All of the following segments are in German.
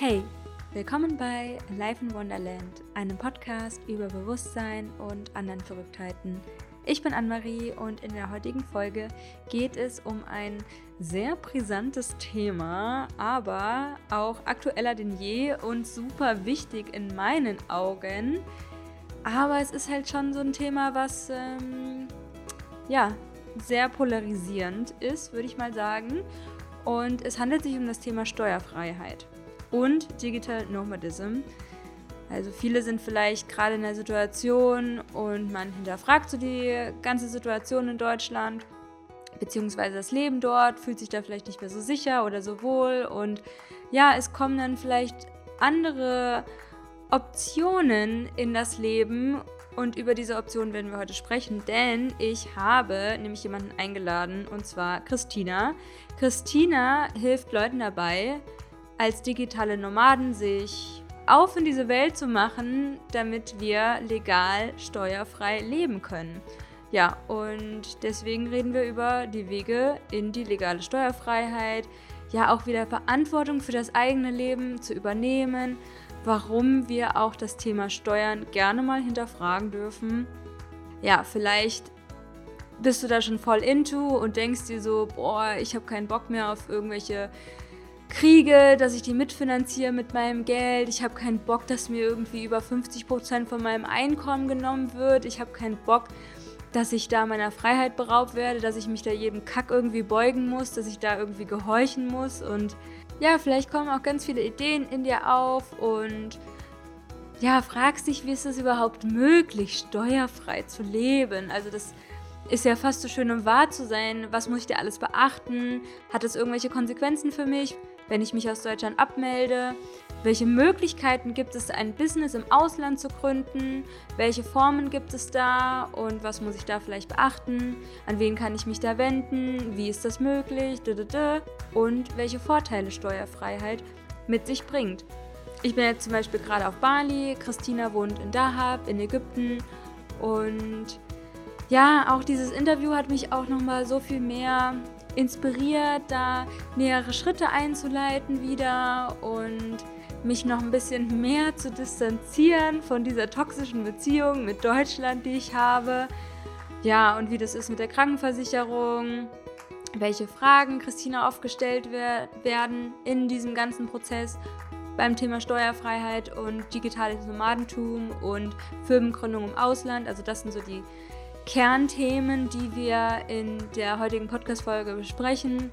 Hey, willkommen bei Life in Wonderland, einem Podcast über Bewusstsein und anderen Verrücktheiten. Ich bin Anne-Marie und in der heutigen Folge geht es um ein sehr brisantes Thema, aber auch aktueller denn je und super wichtig in meinen Augen. Aber es ist halt schon so ein Thema, was ähm, ja sehr polarisierend ist, würde ich mal sagen. Und es handelt sich um das Thema Steuerfreiheit und Digital Nomadism. Also viele sind vielleicht gerade in der Situation und man hinterfragt so die ganze Situation in Deutschland, beziehungsweise das Leben dort, fühlt sich da vielleicht nicht mehr so sicher oder so wohl und ja, es kommen dann vielleicht andere Optionen in das Leben und über diese Optionen werden wir heute sprechen, denn ich habe nämlich jemanden eingeladen und zwar Christina. Christina hilft Leuten dabei, als digitale Nomaden sich auf in diese Welt zu machen, damit wir legal steuerfrei leben können. Ja, und deswegen reden wir über die Wege in die legale Steuerfreiheit, ja auch wieder Verantwortung für das eigene Leben zu übernehmen, warum wir auch das Thema Steuern gerne mal hinterfragen dürfen. Ja, vielleicht bist du da schon voll into und denkst dir so, boah, ich habe keinen Bock mehr auf irgendwelche Kriege, dass ich die mitfinanziere mit meinem Geld. Ich habe keinen Bock, dass mir irgendwie über 50 Prozent von meinem Einkommen genommen wird. Ich habe keinen Bock, dass ich da meiner Freiheit beraubt werde, dass ich mich da jedem Kack irgendwie beugen muss, dass ich da irgendwie gehorchen muss. Und ja, vielleicht kommen auch ganz viele Ideen in dir auf und ja, fragst dich, wie ist es überhaupt möglich, steuerfrei zu leben? Also das ist ja fast so schön, um wahr zu sein. Was muss ich dir alles beachten? Hat es irgendwelche Konsequenzen für mich? Wenn ich mich aus Deutschland abmelde? Welche Möglichkeiten gibt es, ein Business im Ausland zu gründen? Welche Formen gibt es da und was muss ich da vielleicht beachten? An wen kann ich mich da wenden? Wie ist das möglich? Und welche Vorteile Steuerfreiheit mit sich bringt. Ich bin jetzt zum Beispiel gerade auf Bali, Christina wohnt in Dahab in Ägypten und ja, auch dieses Interview hat mich auch nochmal so viel mehr inspiriert, da nähere Schritte einzuleiten wieder und mich noch ein bisschen mehr zu distanzieren von dieser toxischen Beziehung mit Deutschland, die ich habe. Ja, und wie das ist mit der Krankenversicherung, welche Fragen Christina aufgestellt wer werden in diesem ganzen Prozess beim Thema Steuerfreiheit und digitales Nomadentum und Firmengründung im Ausland. Also das sind so die Kernthemen, die wir in der heutigen Podcast-Folge besprechen.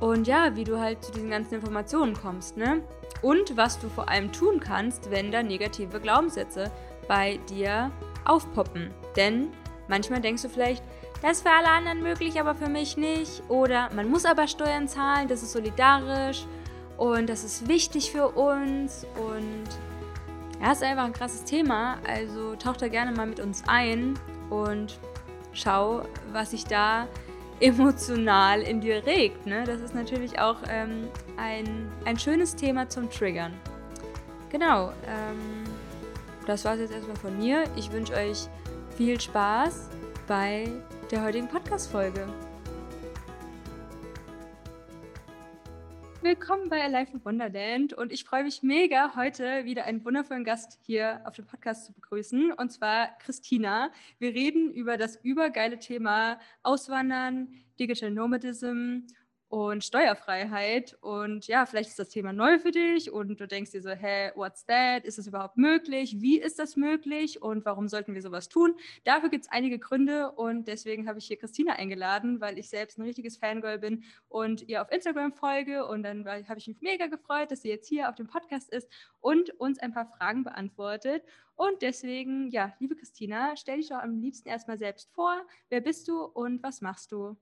Und ja, wie du halt zu diesen ganzen Informationen kommst, ne? Und was du vor allem tun kannst, wenn da negative Glaubenssätze bei dir aufpoppen. Denn manchmal denkst du vielleicht, das ist für alle anderen möglich, aber für mich nicht. Oder man muss aber Steuern zahlen, das ist solidarisch und das ist wichtig für uns. Und ja, ist einfach ein krasses Thema. Also tauch da gerne mal mit uns ein und schau, was sich da emotional in dir regt. Ne? Das ist natürlich auch ähm, ein, ein schönes Thema zum Triggern. Genau, ähm, das war es jetzt erstmal von mir. Ich wünsche euch viel Spaß bei der heutigen Podcast-Folge. Willkommen bei Alive in Wonderland und ich freue mich mega, heute wieder einen wundervollen Gast hier auf dem Podcast zu begrüßen und zwar Christina. Wir reden über das übergeile Thema Auswandern, Digital Nomadism und Steuerfreiheit. Und ja, vielleicht ist das Thema neu für dich und du denkst dir so, hä, what's that? Ist das überhaupt möglich? Wie ist das möglich? Und warum sollten wir sowas tun? Dafür gibt es einige Gründe und deswegen habe ich hier Christina eingeladen, weil ich selbst ein richtiges Fangirl bin und ihr auf Instagram folge. Und dann habe ich mich mega gefreut, dass sie jetzt hier auf dem Podcast ist und uns ein paar Fragen beantwortet. Und deswegen, ja, liebe Christina, stell dich doch am liebsten erstmal selbst vor. Wer bist du und was machst du?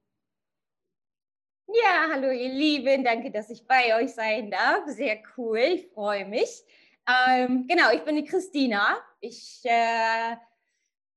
Ja, hallo ihr Lieben, danke, dass ich bei euch sein darf. Sehr cool, ich freue mich. Ähm, genau, ich bin die Christina. Ich äh,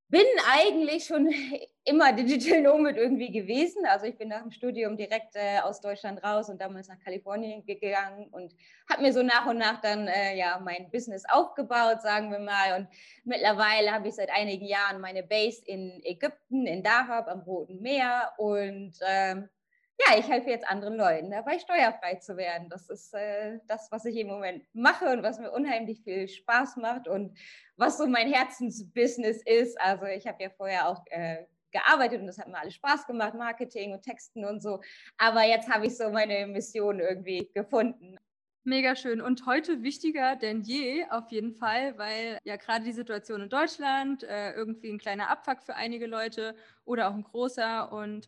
bin eigentlich schon immer Digital Nomad irgendwie gewesen. Also ich bin nach dem Studium direkt äh, aus Deutschland raus und damals nach Kalifornien gegangen und habe mir so nach und nach dann äh, ja mein Business aufgebaut, sagen wir mal. Und mittlerweile habe ich seit einigen Jahren meine Base in Ägypten, in Dahab am Roten Meer und ähm, ja, ich helfe jetzt anderen Leuten dabei, steuerfrei zu werden. Das ist äh, das, was ich im Moment mache und was mir unheimlich viel Spaß macht und was so mein Herzensbusiness ist. Also ich habe ja vorher auch äh, gearbeitet und das hat mir alles Spaß gemacht, Marketing und Texten und so. Aber jetzt habe ich so meine Mission irgendwie gefunden. Mega schön und heute wichtiger denn je auf jeden Fall, weil ja gerade die Situation in Deutschland äh, irgendwie ein kleiner Abfuck für einige Leute oder auch ein großer und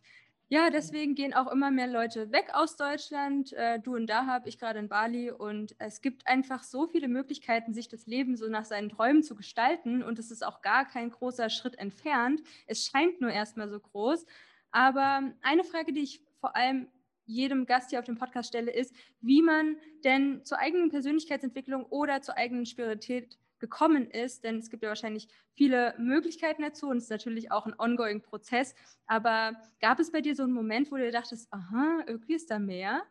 ja, deswegen gehen auch immer mehr Leute weg aus Deutschland. Äh, du und da habe ich gerade in Bali und es gibt einfach so viele Möglichkeiten, sich das Leben so nach seinen Träumen zu gestalten und es ist auch gar kein großer Schritt entfernt. Es scheint nur erstmal so groß. Aber eine Frage, die ich vor allem jedem Gast hier auf dem Podcast stelle, ist, wie man denn zur eigenen Persönlichkeitsentwicklung oder zur eigenen Spiritualität gekommen ist, denn es gibt ja wahrscheinlich viele Möglichkeiten dazu und es ist natürlich auch ein ongoing Prozess. Aber gab es bei dir so einen Moment, wo du dachtest, aha, irgendwie ist da mehr?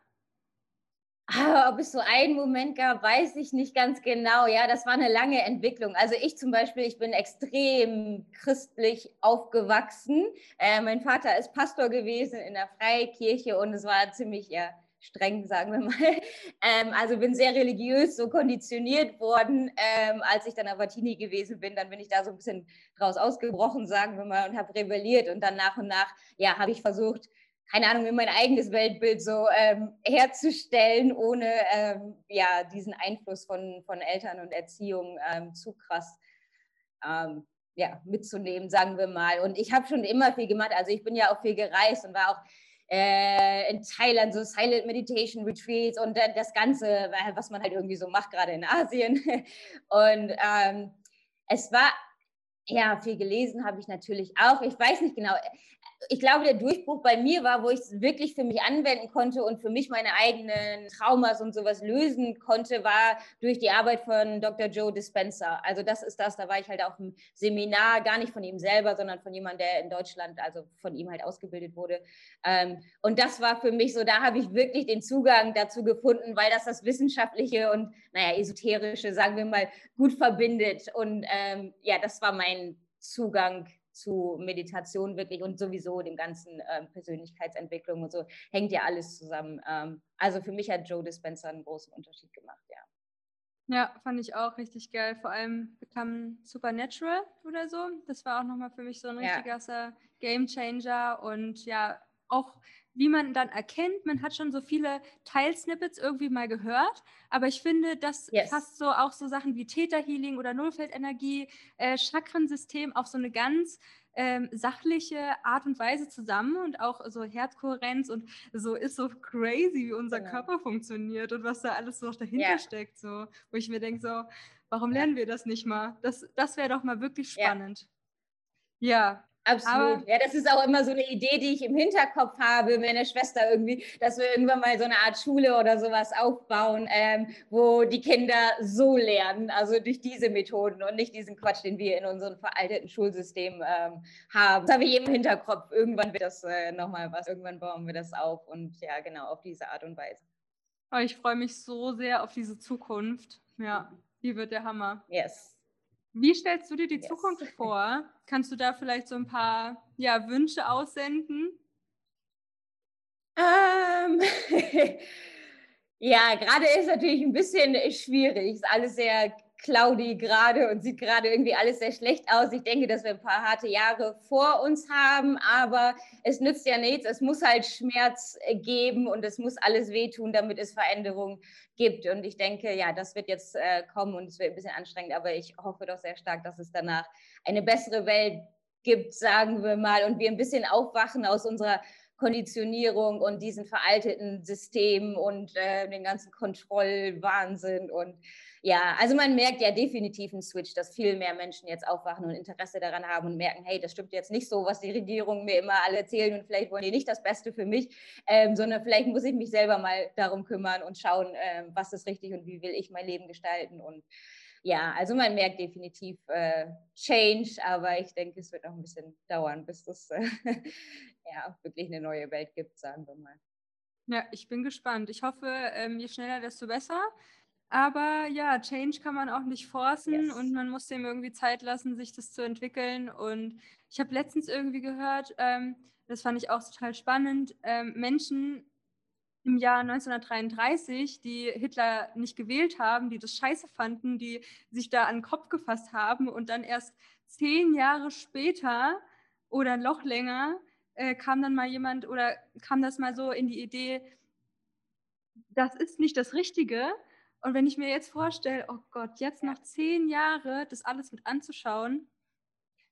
Ah, ob es so einen Moment gab, weiß ich nicht ganz genau. Ja, das war eine lange Entwicklung. Also ich zum Beispiel, ich bin extrem christlich aufgewachsen. Äh, mein Vater ist Pastor gewesen in der Freikirche und es war ziemlich ja, streng, sagen wir mal. Ähm, also bin sehr religiös so konditioniert worden. Ähm, als ich dann aber Teenie gewesen bin, dann bin ich da so ein bisschen draus ausgebrochen, sagen wir mal, und habe rebelliert. Und dann nach und nach, ja, habe ich versucht, keine Ahnung, mir mein eigenes Weltbild so ähm, herzustellen, ohne ähm, ja, diesen Einfluss von, von Eltern und Erziehung ähm, zu krass ähm, ja, mitzunehmen, sagen wir mal. Und ich habe schon immer viel gemacht. Also ich bin ja auch viel gereist und war auch äh, in Thailand so Silent Meditation Retreats und äh, das Ganze, was man halt irgendwie so macht, gerade in Asien. Und ähm, es war, ja, viel gelesen habe ich natürlich auch. Ich weiß nicht genau, ich glaube, der Durchbruch bei mir war, wo ich es wirklich für mich anwenden konnte und für mich meine eigenen Traumas und sowas lösen konnte, war durch die Arbeit von Dr. Joe Dispenza. Also das ist das, da war ich halt auf einem Seminar, gar nicht von ihm selber, sondern von jemandem, der in Deutschland, also von ihm halt ausgebildet wurde. Ähm, und das war für mich so, da habe ich wirklich den Zugang dazu gefunden, weil das das Wissenschaftliche und, naja, Esoterische, sagen wir mal, gut verbindet. Und ähm, ja, das war mein Zugang zu Meditation wirklich und sowieso dem ganzen ähm, Persönlichkeitsentwicklung und so hängt ja alles zusammen. Ähm, also für mich hat Joe Dispenza einen großen Unterschied gemacht, ja. Ja, fand ich auch richtig geil. Vor allem bekam Supernatural oder so. Das war auch nochmal für mich so ein richtiger ja. Game Changer und ja, auch wie man dann erkennt, man hat schon so viele Teilsnippets irgendwie mal gehört, aber ich finde, das yes. fasst so auch so Sachen wie Theta-Healing oder Nullfeldenergie, äh, Chakrensystem auf so eine ganz ähm, sachliche Art und Weise zusammen und auch so Herzkohärenz und so ist so crazy, wie unser genau. Körper funktioniert und was da alles so dahinter yeah. steckt, so, wo ich mir denke, so, warum lernen wir das nicht mal? Das, das wäre doch mal wirklich spannend. Ja, ja Absolut. Aber ja, das ist auch immer so eine Idee, die ich im Hinterkopf habe, meine Schwester irgendwie, dass wir irgendwann mal so eine Art Schule oder sowas aufbauen, ähm, wo die Kinder so lernen, also durch diese Methoden und nicht diesen Quatsch, den wir in unserem veralteten Schulsystem ähm, haben. Das habe ich im Hinterkopf. Irgendwann wird das äh, nochmal was, irgendwann bauen wir das auf und ja, genau, auf diese Art und Weise. Oh, ich freue mich so sehr auf diese Zukunft. Ja, die wird der Hammer. Yes. Wie stellst du dir die yes. Zukunft vor? Kannst du da vielleicht so ein paar ja, Wünsche aussenden? Ähm, ja, gerade ist natürlich ein bisschen schwierig. Ist alles sehr cloudy gerade und sieht gerade irgendwie alles sehr schlecht aus. Ich denke, dass wir ein paar harte Jahre vor uns haben, aber es nützt ja nichts. Es muss halt Schmerz geben und es muss alles wehtun, damit es Veränderung gibt. Und ich denke, ja, das wird jetzt äh, kommen und es wird ein bisschen anstrengend, aber ich hoffe doch sehr stark, dass es danach eine bessere Welt gibt, sagen wir mal, und wir ein bisschen aufwachen aus unserer Konditionierung und diesen veralteten Systemen und äh, den ganzen Kontrollwahnsinn und ja, also man merkt ja definitiv einen Switch, dass viel mehr Menschen jetzt aufwachen und Interesse daran haben und merken, hey, das stimmt jetzt nicht so, was die Regierungen mir immer alle erzählen und vielleicht wollen die nicht das Beste für mich, ähm, sondern vielleicht muss ich mich selber mal darum kümmern und schauen, ähm, was ist richtig und wie will ich mein Leben gestalten und ja, also man merkt definitiv äh, Change, aber ich denke, es wird noch ein bisschen dauern, bis es äh, ja, wirklich eine neue Welt gibt, sagen wir mal. Ja, ich bin gespannt. Ich hoffe, ähm, je schneller, desto besser. Aber ja, Change kann man auch nicht forcen Yes. und man muss dem irgendwie Zeit lassen, sich das zu entwickeln. Und ich habe letztens irgendwie gehört, ähm, das fand ich auch total spannend, ähm, Menschen im Jahr 1933, die Hitler nicht gewählt haben, die das scheiße fanden, die sich da an den Kopf gefasst haben und dann erst zehn Jahre später oder noch länger äh, kam dann mal jemand oder kam das mal so in die Idee, das ist nicht das Richtige. Und wenn ich mir jetzt vorstelle, oh Gott, jetzt noch zehn Jahre das alles mit anzuschauen,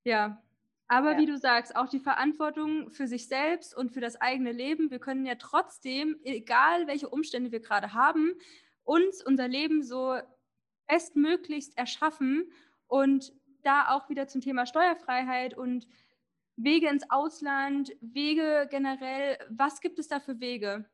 ja. Aber Ja. wie du sagst, auch die Verantwortung für sich selbst und für das eigene Leben. Wir können ja trotzdem, egal welche Umstände wir gerade haben, uns unser Leben so bestmöglichst erschaffen und da auch wieder zum Thema Steuerfreiheit und Wege ins Ausland, Wege generell. Was gibt es da für Wege?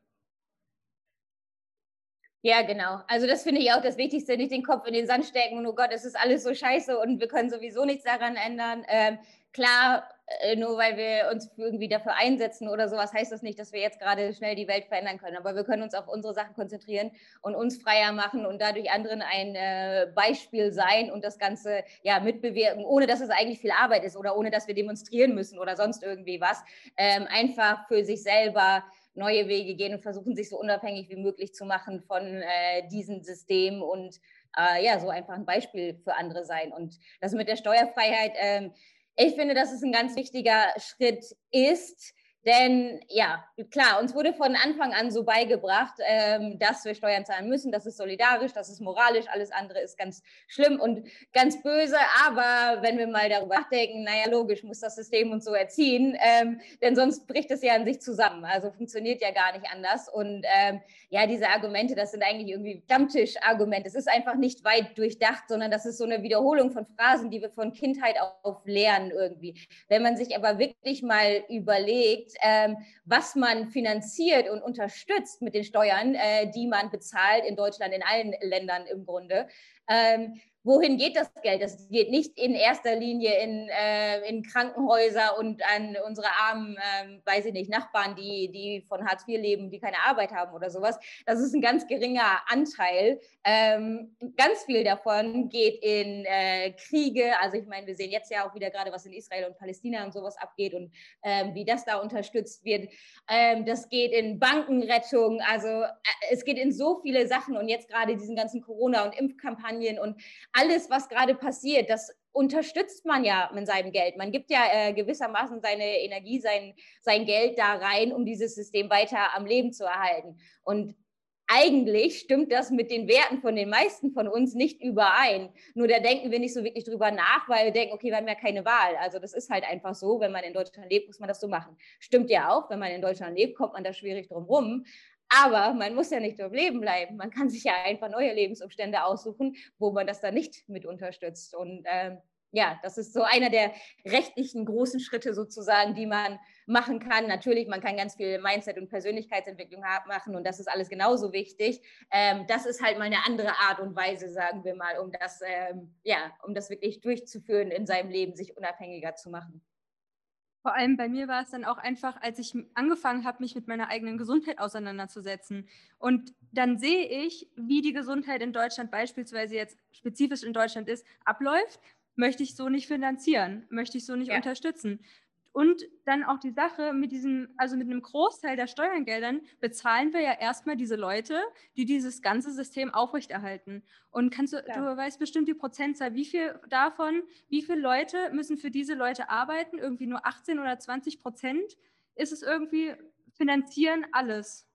Ja, genau. Also das finde ich auch das Wichtigste, nicht den Kopf in den Sand stecken und oh Gott, es ist alles so scheiße und wir können sowieso nichts daran ändern. Ähm, klar, nur weil wir uns irgendwie dafür einsetzen oder sowas, heißt das nicht, dass wir jetzt gerade schnell die Welt verändern können. Aber wir können uns auf unsere Sachen konzentrieren und uns freier machen und dadurch anderen ein äh, Beispiel sein und das Ganze ja mitbewirken, ohne dass es eigentlich viel Arbeit ist oder ohne dass wir demonstrieren müssen oder sonst irgendwie was. Ähm, einfach für sich selber neue Wege gehen und versuchen, sich so unabhängig wie möglich zu machen von äh, diesem System und äh, ja, so einfach ein Beispiel für andere sein. Und das mit der Steuerfreiheit, ähm, ich finde, dass es ein ganz wichtiger Schritt ist, denn ja, klar, uns wurde von Anfang an so beigebracht, ähm, dass wir Steuern zahlen müssen, das ist solidarisch, das ist moralisch, alles andere ist ganz schlimm und ganz böse. Aber wenn wir mal darüber nachdenken, naja, logisch muss das System uns so erziehen, ähm, denn sonst bricht es ja an sich zusammen. Also funktioniert ja gar nicht anders. Und ähm, ja, diese Argumente, das sind eigentlich irgendwie Stammtischargumente. Es ist einfach nicht weit durchdacht, sondern das ist so eine Wiederholung von Phrasen, die wir von Kindheit auf lernen irgendwie. Wenn man sich aber wirklich mal überlegt, ähm, was man finanziert und unterstützt mit den Steuern, äh, die man bezahlt in Deutschland, in allen Ländern im Grunde. Ähm, wohin geht das Geld? Das geht nicht in erster Linie in, äh, in Krankenhäuser und an unsere armen, äh, weiß ich nicht, Nachbarn, die, die von Hartz IV leben, die keine Arbeit haben oder sowas. Das ist ein ganz geringer Anteil. Ähm, ganz viel davon geht in äh, Kriege. Also ich meine, wir sehen jetzt ja auch wieder gerade, was in Israel und Palästina und sowas abgeht und ähm, wie das da unterstützt wird. Ähm, das geht in Bankenrettung. Also äh, es geht in so viele Sachen und jetzt gerade diesen ganzen Corona- und Impfkampagnen und alles, was gerade passiert, das unterstützt man ja mit seinem Geld. Man gibt ja äh, gewissermaßen seine Energie, sein, sein Geld da rein, um dieses System weiter am Leben zu erhalten. Und eigentlich stimmt das mit den Werten von den meisten von uns nicht überein. Nur da denken wir nicht so wirklich drüber nach, weil wir denken, okay, wir haben ja keine Wahl. Also das ist halt einfach so, wenn man in Deutschland lebt, muss man das so machen. Stimmt ja auch, wenn man in Deutschland lebt, kommt man da schwierig drum rum. Aber man muss ja nicht dort leben bleiben. Man kann sich ja einfach neue Lebensumstände aussuchen, wo man das dann nicht mit unterstützt. Und ähm, ja, das ist so einer der rechtlichen großen Schritte sozusagen, die man machen kann. Natürlich, man kann ganz viel Mindset und Persönlichkeitsentwicklung machen und das ist alles genauso wichtig. Ähm, das ist halt mal eine andere Art und Weise, sagen wir mal, um das, ähm, ja, um das wirklich durchzuführen in seinem Leben, sich unabhängiger zu machen. Vor allem bei mir war es dann auch einfach, als ich angefangen habe, mich mit meiner eigenen Gesundheit auseinanderzusetzen. Und dann sehe ich, wie die Gesundheit in Deutschland beispielsweise jetzt spezifisch in Deutschland ist, abläuft. Möchte ich so nicht finanzieren, möchte ich so nicht ja. unterstützen. Und dann auch die Sache mit diesem, also mit einem Großteil der Steuergeldern bezahlen wir ja erstmal diese Leute, die dieses ganze System aufrechterhalten. Und kannst du, Klar. du weißt bestimmt die Prozentzahl, wie viel davon, wie viele Leute müssen für diese Leute arbeiten? Irgendwie nur 18 oder 20 Prozent ist es irgendwie, finanzieren alles.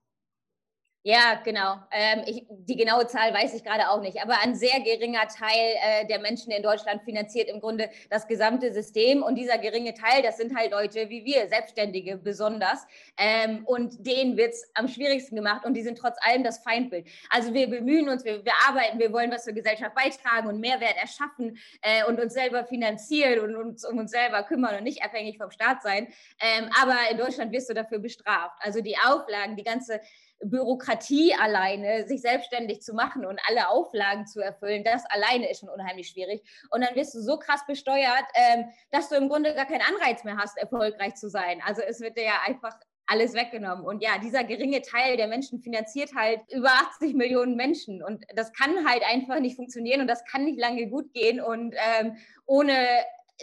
Ja, genau. Ähm, ich, die genaue Zahl weiß ich gerade auch nicht, aber ein sehr geringer Teil äh, der Menschen in Deutschland finanziert im Grunde das gesamte System. Und dieser geringe Teil, das sind halt Leute wie wir, Selbstständige besonders. Ähm, und denen wird es am schwierigsten gemacht und die sind trotz allem das Feindbild. Also wir bemühen uns, wir, wir arbeiten, wir wollen was zur Gesellschaft beitragen und Mehrwert erschaffen äh, und uns selber finanzieren und uns um uns selber kümmern und nicht abhängig vom Staat sein. Ähm, aber in Deutschland wirst du dafür bestraft. Also die Auflagen, die ganze Bürokratie alleine, sich selbstständig zu machen und alle Auflagen zu erfüllen, das alleine ist schon unheimlich schwierig. Und dann wirst du so krass besteuert, ähm, dass du im Grunde gar keinen Anreiz mehr hast, erfolgreich zu sein. Also es wird dir ja einfach alles weggenommen. Und ja, dieser geringe Teil der Menschen finanziert halt über 80 Millionen Menschen. Und das kann halt einfach nicht funktionieren und das kann nicht lange gut gehen. Und ähm, ohne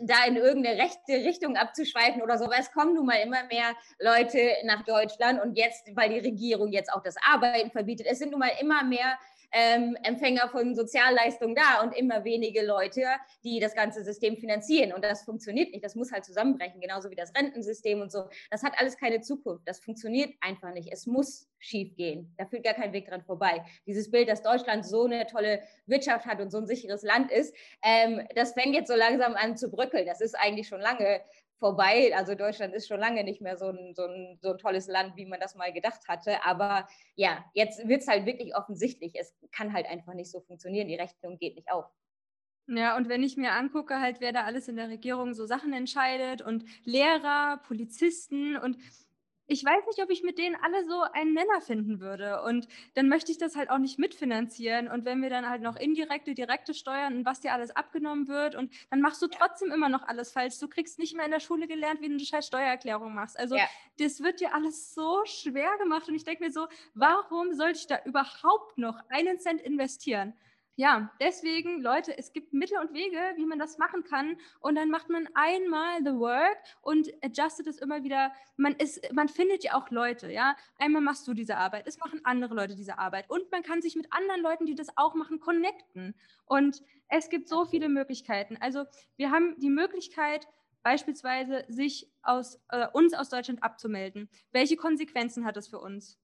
da in irgendeine rechte Richtung abzuschweifen oder so, weil es kommen nun mal immer mehr Leute nach Deutschland und jetzt, weil die Regierung jetzt auch das Arbeiten verbietet, es sind nun mal immer mehr ähm, Empfänger von Sozialleistungen da und immer wenige Leute, die das ganze System finanzieren. Und das funktioniert nicht. Das muss halt zusammenbrechen, genauso wie das Rentensystem und so. Das hat alles keine Zukunft. Das funktioniert einfach nicht. Es muss schief gehen. Da führt gar kein Weg dran vorbei. Dieses Bild, dass Deutschland so eine tolle Wirtschaft hat und so ein sicheres Land ist, ähm, das fängt jetzt so langsam an zu bröckeln. Das ist eigentlich schon lange vorbei. Also Deutschland ist schon lange nicht mehr so ein, so ein, so ein tolles Land, wie man das mal gedacht hatte. Aber ja, jetzt wird es halt wirklich offensichtlich. Es kann halt einfach nicht so funktionieren. Die Rechnung geht nicht auf. Ja, und wenn ich mir angucke, halt, wer da alles in der Regierung so Sachen entscheidet und Lehrer, Polizisten und ich weiß nicht, ob ich mit denen alle so einen Nenner finden würde. Und dann möchte ich das halt auch nicht mitfinanzieren. Und wenn wir dann halt noch indirekte, direkte Steuern und was dir alles abgenommen wird, und dann machst du trotzdem immer noch alles falsch. Du kriegst nicht mehr in der Schule gelernt, wie du eine scheiß Steuererklärung machst. Also ja. das wird dir alles so schwer gemacht. Und ich denke mir so, warum sollte ich da überhaupt noch einen Cent investieren? Ja, deswegen, Leute, es gibt Mittel und Wege, wie man das machen kann. Und dann macht man einmal the work und adjustet es immer wieder. Man, ist, man findet ja auch Leute, ja. Einmal machst du diese Arbeit, es machen andere Leute diese Arbeit. Und man kann sich mit anderen Leuten, die das auch machen, connecten. Und es gibt so viele Möglichkeiten. Also wir haben die Möglichkeit, beispielsweise sich aus, äh, uns aus Deutschland abzumelden. Welche Konsequenzen hat das für uns?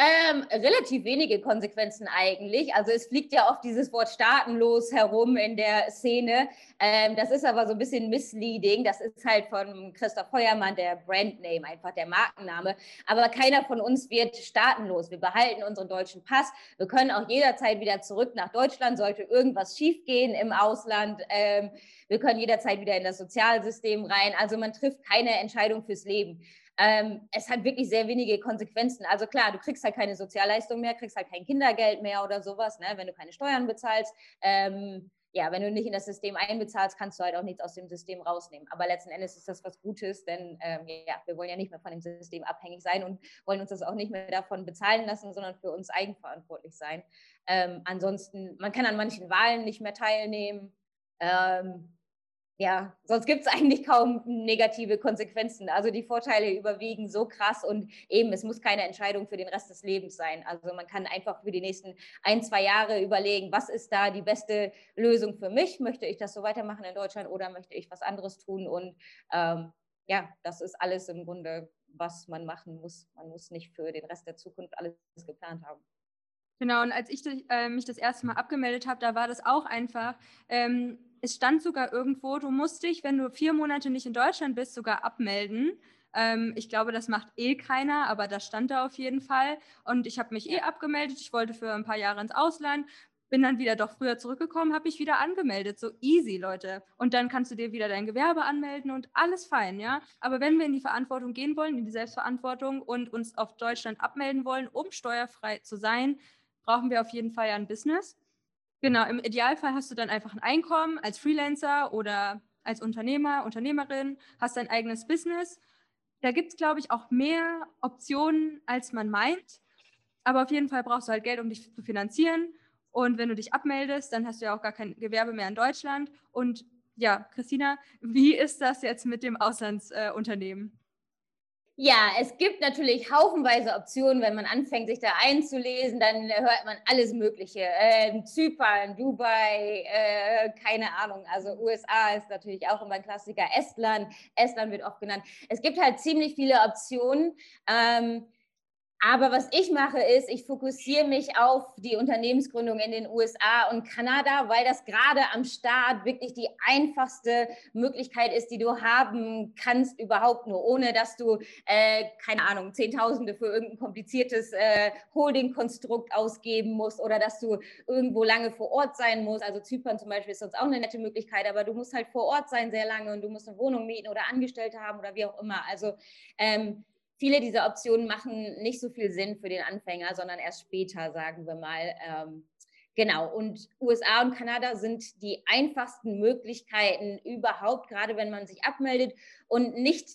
Ähm, relativ wenige Konsequenzen eigentlich. Also es fliegt ja oft dieses Wort staatenlos herum in der Szene. Ähm, das ist aber so ein bisschen misleading. Das ist halt von Christoph Feuermann der Brandname, einfach der Markenname. Aber keiner von uns wird staatenlos. Wir behalten unseren deutschen Pass. Wir können auch jederzeit wieder zurück nach Deutschland, sollte irgendwas schiefgehen im Ausland. Ähm, wir können jederzeit wieder in das Sozialsystem rein. Also man trifft keine Entscheidung fürs Leben ähm, es hat wirklich sehr wenige Konsequenzen. Also klar, du kriegst halt keine Sozialleistung mehr, kriegst halt kein Kindergeld mehr oder sowas, ne, wenn du keine Steuern bezahlst. Ähm, ja, wenn du nicht in das System einbezahlst, kannst du halt auch nichts aus dem System rausnehmen. Aber letzten Endes ist das was Gutes, denn ähm, ja, wir wollen ja nicht mehr von dem System abhängig sein und wollen uns das auch nicht mehr davon bezahlen lassen, sondern für uns eigenverantwortlich sein. Ähm, ansonsten, man kann an manchen Wahlen nicht mehr teilnehmen. Ähm, ja, sonst gibt es eigentlich kaum negative Konsequenzen. Also die Vorteile überwiegen so krass und eben, es muss keine Entscheidung für den Rest des Lebens sein. Also man kann einfach für die nächsten ein, zwei Jahre überlegen, was ist da die beste Lösung für mich? Möchte ich das so weitermachen in Deutschland oder möchte ich was anderes tun? Und ähm, ja, das ist alles im Grunde, was man machen muss. Man muss nicht für den Rest der Zukunft alles geplant haben. Genau, und als ich äh, mich das erste Mal abgemeldet habe, da war das auch einfach. Ähm, es stand sogar irgendwo, du musst dich, wenn du vier Monate nicht in Deutschland bist, sogar abmelden. Ähm, ich glaube, das macht eh keiner, aber das stand da auf jeden Fall. Und ich habe mich eh abgemeldet. Ich wollte für ein paar Jahre ins Ausland, bin dann wieder doch früher zurückgekommen, habe mich wieder angemeldet. So easy, Leute. Und dann kannst du dir wieder dein Gewerbe anmelden und alles fein, ja. Aber wenn wir in die Verantwortung gehen wollen, in die Selbstverantwortung und uns auf Deutschland abmelden wollen, um steuerfrei zu sein, brauchen wir auf jeden Fall ja ein Business. Genau, im Idealfall hast du dann einfach ein Einkommen als Freelancer oder als Unternehmer, Unternehmerin, hast dein eigenes Business. Da gibt es, glaube ich, auch mehr Optionen, als man meint. Aber auf jeden Fall brauchst du halt Geld, um dich zu finanzieren. Und wenn du dich abmeldest, dann hast du ja auch gar kein Gewerbe mehr in Deutschland. Und ja, Christina, wie ist das jetzt mit dem Auslandsunternehmen? Ja, es gibt natürlich haufenweise Optionen, wenn man anfängt, sich da einzulesen, dann hört man alles Mögliche. Äh, Zypern, Dubai, äh, keine Ahnung. Also USA ist natürlich auch immer ein Klassiker. Estland, Estland wird oft genannt. Es gibt halt ziemlich viele Optionen. Ähm, aber was ich mache, ist, ich fokussiere mich auf die Unternehmensgründung in den USA und Kanada, weil das gerade am Start wirklich die einfachste Möglichkeit ist, die du haben kannst, überhaupt nur, ohne dass du, äh, keine Ahnung, Zehntausende für irgendein kompliziertes äh, Holding-Konstrukt ausgeben musst oder dass du irgendwo lange vor Ort sein musst. Also Zypern zum Beispiel ist sonst auch eine nette Möglichkeit, aber du musst halt vor Ort sein sehr lange und du musst eine Wohnung mieten oder Angestellte haben oder wie auch immer. Also ähm, viele dieser Optionen machen nicht so viel Sinn für den Anfänger, sondern erst später, sagen wir mal. Ähm, genau, und USA und Kanada sind die einfachsten Möglichkeiten überhaupt, gerade wenn man sich abmeldet und nicht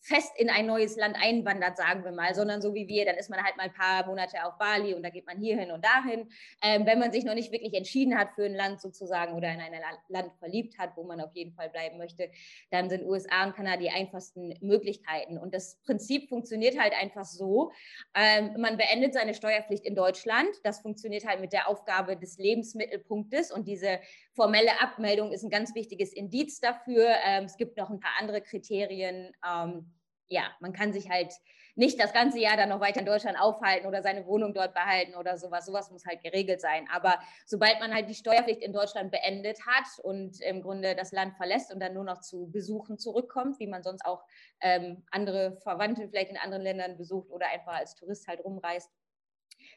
fest in ein neues Land einwandert, sagen wir mal, sondern so wie wir, dann ist man halt mal ein paar Monate auf Bali und da geht man hierhin und dahin. Ähm, wenn man sich noch nicht wirklich entschieden hat für ein Land sozusagen oder in ein Land verliebt hat, wo man auf jeden Fall bleiben möchte, dann sind USA und Kanada die einfachsten Möglichkeiten. Und das Prinzip funktioniert halt einfach so. Ähm, man beendet seine Steuerpflicht in Deutschland. Das funktioniert halt mit der Aufgabe des Lebensmittelpunktes und diese formelle Abmeldung ist ein ganz wichtiges Indiz dafür. Ähm, es gibt noch ein paar andere Kriterien. Ähm, ja, man kann sich halt nicht das ganze Jahr dann noch weiter in Deutschland aufhalten oder seine Wohnung dort behalten oder sowas. Sowas muss halt geregelt sein. Aber sobald man halt die Steuerpflicht in Deutschland beendet hat und im Grunde das Land verlässt und dann nur noch zu Besuchen zurückkommt, wie man sonst auch ähm, andere Verwandte vielleicht in anderen Ländern besucht oder einfach als Tourist halt rumreist,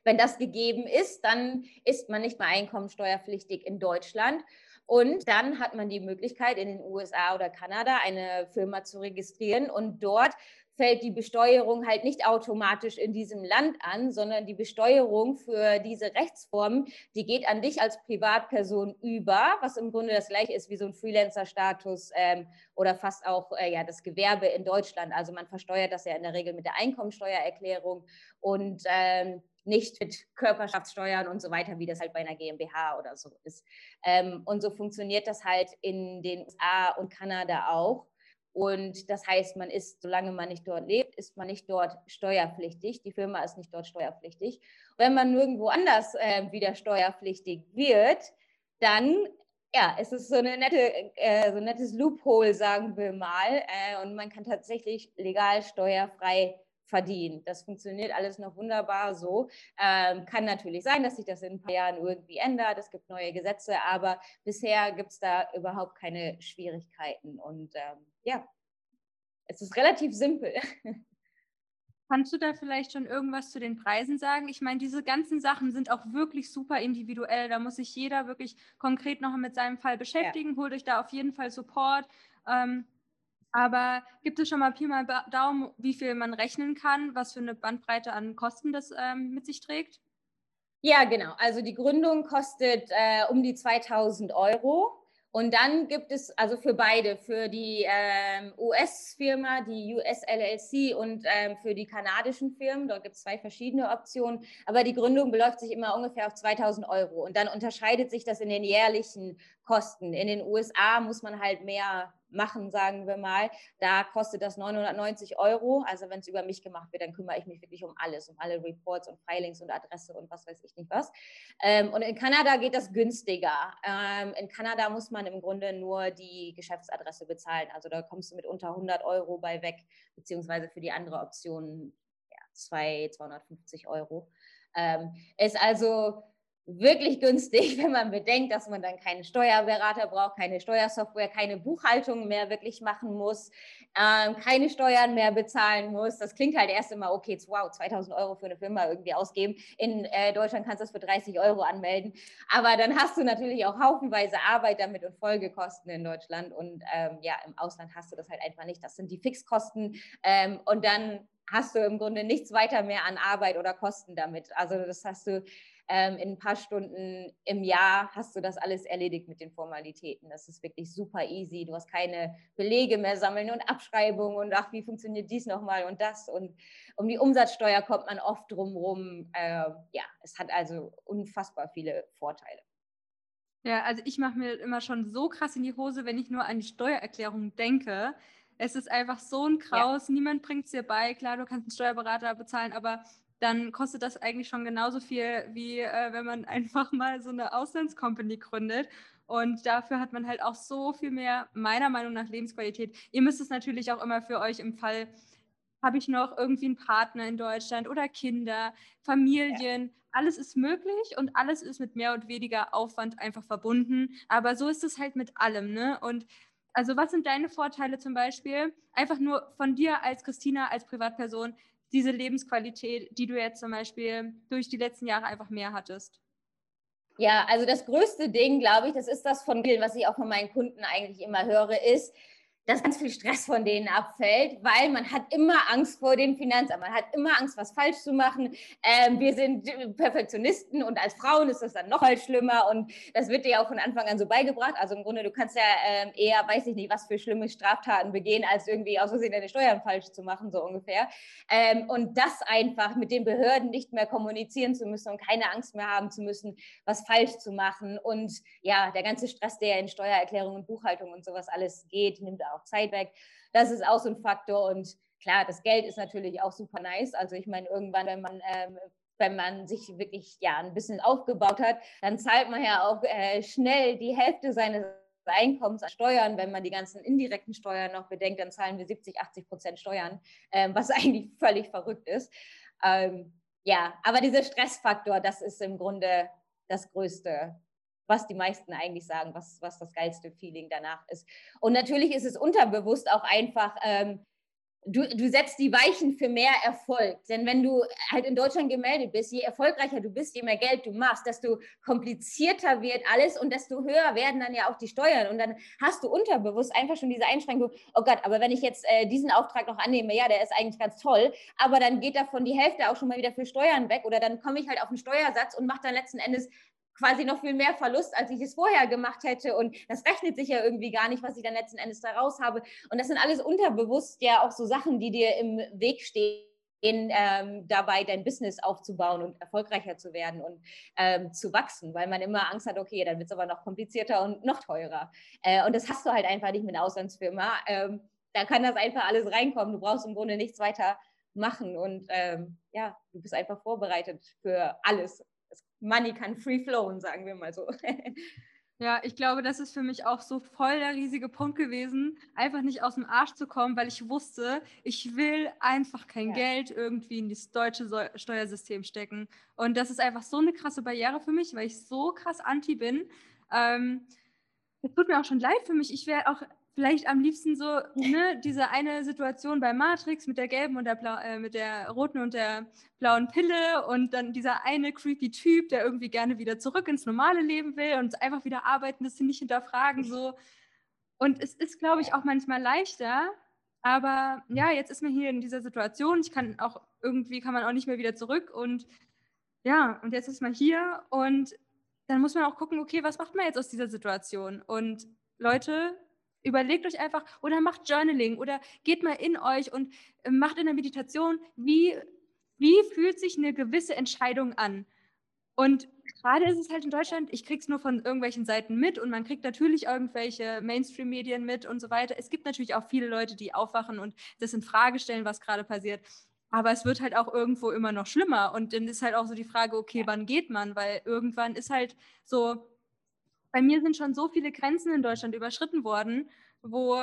wenn das gegeben ist, dann ist man nicht mehr einkommensteuerpflichtig in Deutschland. Und dann hat man die Möglichkeit, in den USA oder Kanada eine Firma zu registrieren und dort fällt die Besteuerung halt nicht automatisch in diesem Land an, sondern die Besteuerung für diese Rechtsformen, die geht an dich als Privatperson über, was im Grunde das gleiche ist wie so ein Freelancer-Status ähm, oder fast auch äh, ja, das Gewerbe in Deutschland. Also man versteuert das ja in der Regel mit der Einkommensteuererklärung und ähm, nicht mit Körperschaftssteuern und so weiter, wie das halt bei einer GmbH oder so ist. Ähm, und so funktioniert das halt in den USA und Kanada auch. Und das heißt, man ist, solange man nicht dort lebt, ist man nicht dort steuerpflichtig. Die Firma ist nicht dort steuerpflichtig. Wenn man nirgendwo anders äh, wieder steuerpflichtig wird, dann ja, es ist so, eine nette, äh, so ein nettes Loophole, sagen wir mal. Äh, und man kann tatsächlich legal steuerfrei verdienen. Das funktioniert alles noch wunderbar so. Ähm, kann natürlich sein, dass sich das in ein paar Jahren irgendwie ändert. Es gibt neue Gesetze, aber bisher gibt es da überhaupt keine Schwierigkeiten. Und ähm, ja, es ist relativ simpel. Kannst du da vielleicht schon irgendwas zu den Preisen sagen? Ich meine, diese ganzen Sachen sind auch wirklich super individuell. Da muss sich jeder wirklich konkret noch mit seinem Fall beschäftigen. Ja. Holt euch da auf jeden Fall Support. Ähm, aber gibt es schon mal Pi mal Daumen, wie viel man rechnen kann, was für eine Bandbreite an Kosten das ähm, mit sich trägt? Ja, genau. Also die Gründung kostet äh, um die 2000 Euro. Und dann gibt es also für beide, für die ähm, US-Firma, die US LLC und ähm, für die kanadischen Firmen, dort gibt es zwei verschiedene Optionen, aber die Gründung beläuft sich immer ungefähr auf 2000 Euro. Und dann unterscheidet sich das in den jährlichen Kosten. In den USA muss man halt mehr machen, sagen wir mal, da kostet das 990 Euro. Also wenn es über mich gemacht wird, dann kümmere ich mich wirklich um alles, um alle Reports und Filings und Adresse und was weiß ich nicht was. Ähm, und in Kanada geht das günstiger. Ähm, in Kanada muss man im Grunde nur die Geschäftsadresse bezahlen. Also da kommst du mit unter 100 Euro bei weg, beziehungsweise für die andere Option ja, 2, 250 Euro. Ähm, ist also wirklich günstig, wenn man bedenkt, dass man dann keinen Steuerberater braucht, keine Steuersoftware, keine Buchhaltung mehr wirklich machen muss, ähm, keine Steuern mehr bezahlen muss. Das klingt halt erst immer, okay, wow, 2000 Euro für eine Firma irgendwie ausgeben. In äh, Deutschland kannst du das für 30 Euro anmelden. Aber dann hast du natürlich auch haufenweise Arbeit damit und Folgekosten in Deutschland. Und ähm, ja, im Ausland hast du das halt einfach nicht. Das sind die Fixkosten. Ähm, und dann hast du im Grunde nichts weiter mehr an Arbeit oder Kosten damit. Also das hast du ähm, in ein paar Stunden im Jahr hast du das alles erledigt mit den Formalitäten. Das ist wirklich super easy. Du hast keine Belege mehr sammeln und Abschreibungen und ach, wie funktioniert dies nochmal und das. Und um die Umsatzsteuer kommt man oft drumherum. Äh, ja, es hat also unfassbar viele Vorteile. Ja, also ich mache mir immer schon so krass in die Hose, wenn ich nur an die Steuererklärung denke. Es ist einfach so ein Kraus, ja. niemand bringt es dir bei. Klar, du kannst einen Steuerberater bezahlen, aber dann kostet das eigentlich schon genauso viel, wie äh, wenn man einfach mal so eine Auslandscompany gründet. Und dafür hat man halt auch so viel mehr, meiner Meinung nach, Lebensqualität. Ihr müsst es natürlich auch immer für euch im Fall, habe ich noch irgendwie einen Partner in Deutschland oder Kinder, Familien. Ja. Alles ist möglich und alles ist mit mehr und weniger Aufwand einfach verbunden. Aber so ist es halt mit allem. Ne? Und also was sind deine Vorteile zum Beispiel? Einfach nur von dir als Christina, als Privatperson, diese Lebensqualität, die du jetzt zum Beispiel durch die letzten Jahre einfach mehr hattest? Ja, also das größte Ding, glaube ich, das ist das von vielen, was ich auch von meinen Kunden eigentlich immer höre, ist, dass ganz viel Stress von denen abfällt, weil man hat immer Angst vor dem Finanzamt. Man hat immer Angst, was falsch zu machen. Ähm, wir sind Perfektionisten und als Frauen ist das dann noch mal schlimmer und das wird dir auch von Anfang an so beigebracht. Also im Grunde, du kannst ja ähm, eher, weiß ich nicht, was für schlimme Straftaten begehen, als irgendwie aus Versehen deine Steuern falsch zu machen, so ungefähr. Ähm, und das einfach mit den Behörden nicht mehr kommunizieren zu müssen und keine Angst mehr haben zu müssen, was falsch zu machen. Und ja, der ganze Stress, der in Steuererklärung und Buchhaltung und sowas alles geht, nimmt auch Zeit weg. Das ist auch so ein Faktor. Und klar, das Geld ist natürlich auch super nice. Also ich meine, irgendwann, wenn man ähm, wenn man sich wirklich ja ein bisschen aufgebaut hat, dann zahlt man ja auch äh, schnell die Hälfte seines Einkommens an Steuern. Wenn man die ganzen indirekten Steuern noch bedenkt, dann zahlen wir 70, 80 Prozent Steuern, ähm, was eigentlich völlig verrückt ist. Ähm, ja, aber dieser Stressfaktor, das ist im Grunde das Größte, was die meisten eigentlich sagen, was, was das geilste Feeling danach ist. Und natürlich ist es unterbewusst auch einfach, ähm, du, du setzt die Weichen für mehr Erfolg. Denn wenn du halt in Deutschland gemeldet bist, je erfolgreicher du bist, je mehr Geld du machst, desto komplizierter wird alles und desto höher werden dann ja auch die Steuern. Und dann hast du unterbewusst einfach schon diese Einschränkung, oh Gott, aber wenn ich jetzt äh, diesen Auftrag noch annehme, ja, der ist eigentlich ganz toll, aber dann geht davon die Hälfte auch schon mal wieder für Steuern weg oder dann komme ich halt auf einen Steuersatz und mache dann letzten Endes quasi noch viel mehr Verlust, als ich es vorher gemacht hätte. Und das rechnet sich ja irgendwie gar nicht, was ich dann letzten Endes da raus habe. Und das sind alles unterbewusst ja auch so Sachen, die dir im Weg stehen. Ähm, dabei dein Business aufzubauen und erfolgreicher zu werden und ähm, zu wachsen, weil man immer Angst hat, okay, dann wird es aber noch komplizierter und noch teurer. Äh, und das hast du halt einfach nicht mit einer Auslandsfirma. Ähm, da kann das einfach alles reinkommen. Du brauchst im Grunde nichts weiter machen und ähm, ja, du bist einfach vorbereitet für alles Money kann free flowen, sagen wir mal so. Ja, ich glaube, das ist für mich auch so voll der riesige Punkt gewesen, einfach nicht aus dem Arsch zu kommen, weil ich wusste, ich will einfach kein ja. Geld irgendwie in das deutsche Steuersystem stecken. Und das ist einfach so eine krasse Barriere für mich, weil ich so krass anti bin. Ähm, es tut mir auch schon leid für mich. Ich wäre auch vielleicht am liebsten so, ne, diese eine Situation bei Matrix mit der gelben und der Blau, äh, mit der roten und der blauen Pille und dann dieser eine creepy Typ, der irgendwie gerne wieder zurück ins normale Leben will und einfach wieder arbeiten, das sie nicht hinterfragen so. Und es ist, glaube ich, auch manchmal leichter, aber ja, jetzt ist man hier in dieser Situation. Ich kann auch irgendwie kann man auch nicht mehr wieder zurück und ja, und jetzt ist man hier und dann muss man auch gucken, okay, was macht man jetzt aus dieser Situation? Und Leute, Überlegt euch einfach oder macht Journaling oder geht mal in euch und äh, macht in der Meditation, wie, wie fühlt sich eine gewisse Entscheidung an? Und gerade ist es halt in Deutschland, ich kriege es nur von irgendwelchen Seiten mit und man kriegt natürlich irgendwelche Mainstream-Medien mit und so weiter. Es gibt natürlich auch viele Leute, die aufwachen und das in Frage stellen, was gerade passiert. Aber es wird halt auch irgendwo immer noch schlimmer. Und dann ist halt auch so die Frage, okay, wann geht man? Weil irgendwann ist halt so, bei mir sind schon so viele Grenzen in Deutschland überschritten worden, wo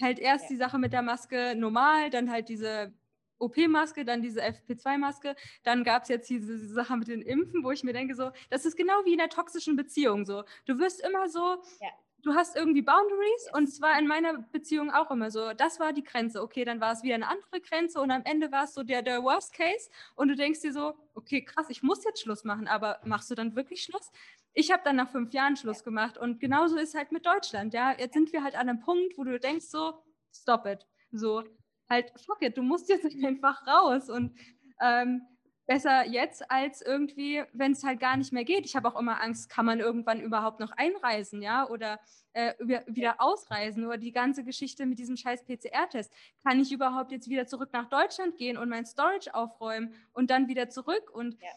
halt erst die Sache mit der Maske normal, dann halt diese OP-Maske, dann diese FP2-Maske, dann gab es jetzt diese, diese Sache mit den Impfen, wo ich mir denke, so, das ist genau wie in einer toxischen Beziehung so. Du wirst immer so, ja. Du hast irgendwie Boundaries und zwar in meiner Beziehung auch immer so, das war die Grenze, okay, dann war es wieder eine andere Grenze und am Ende war es so der, der Worst Case und du denkst dir so, okay, krass, ich muss jetzt Schluss machen, aber machst du dann wirklich Schluss? ich habe dann nach fünf Jahren Schluss gemacht und genauso ist halt mit Deutschland, ja. Jetzt sind wir halt an einem Punkt, wo du denkst so, stop it. So, halt, fuck it, du musst jetzt einfach raus und ähm, besser jetzt als irgendwie, wenn es halt gar nicht mehr geht. Ich habe auch immer Angst, kann man irgendwann überhaupt noch einreisen, ja, oder äh, wieder ausreisen oder die ganze Geschichte mit diesem scheiß PCR-Test. Kann ich überhaupt jetzt wieder zurück nach Deutschland gehen und mein Storage aufräumen und dann wieder zurück und ja.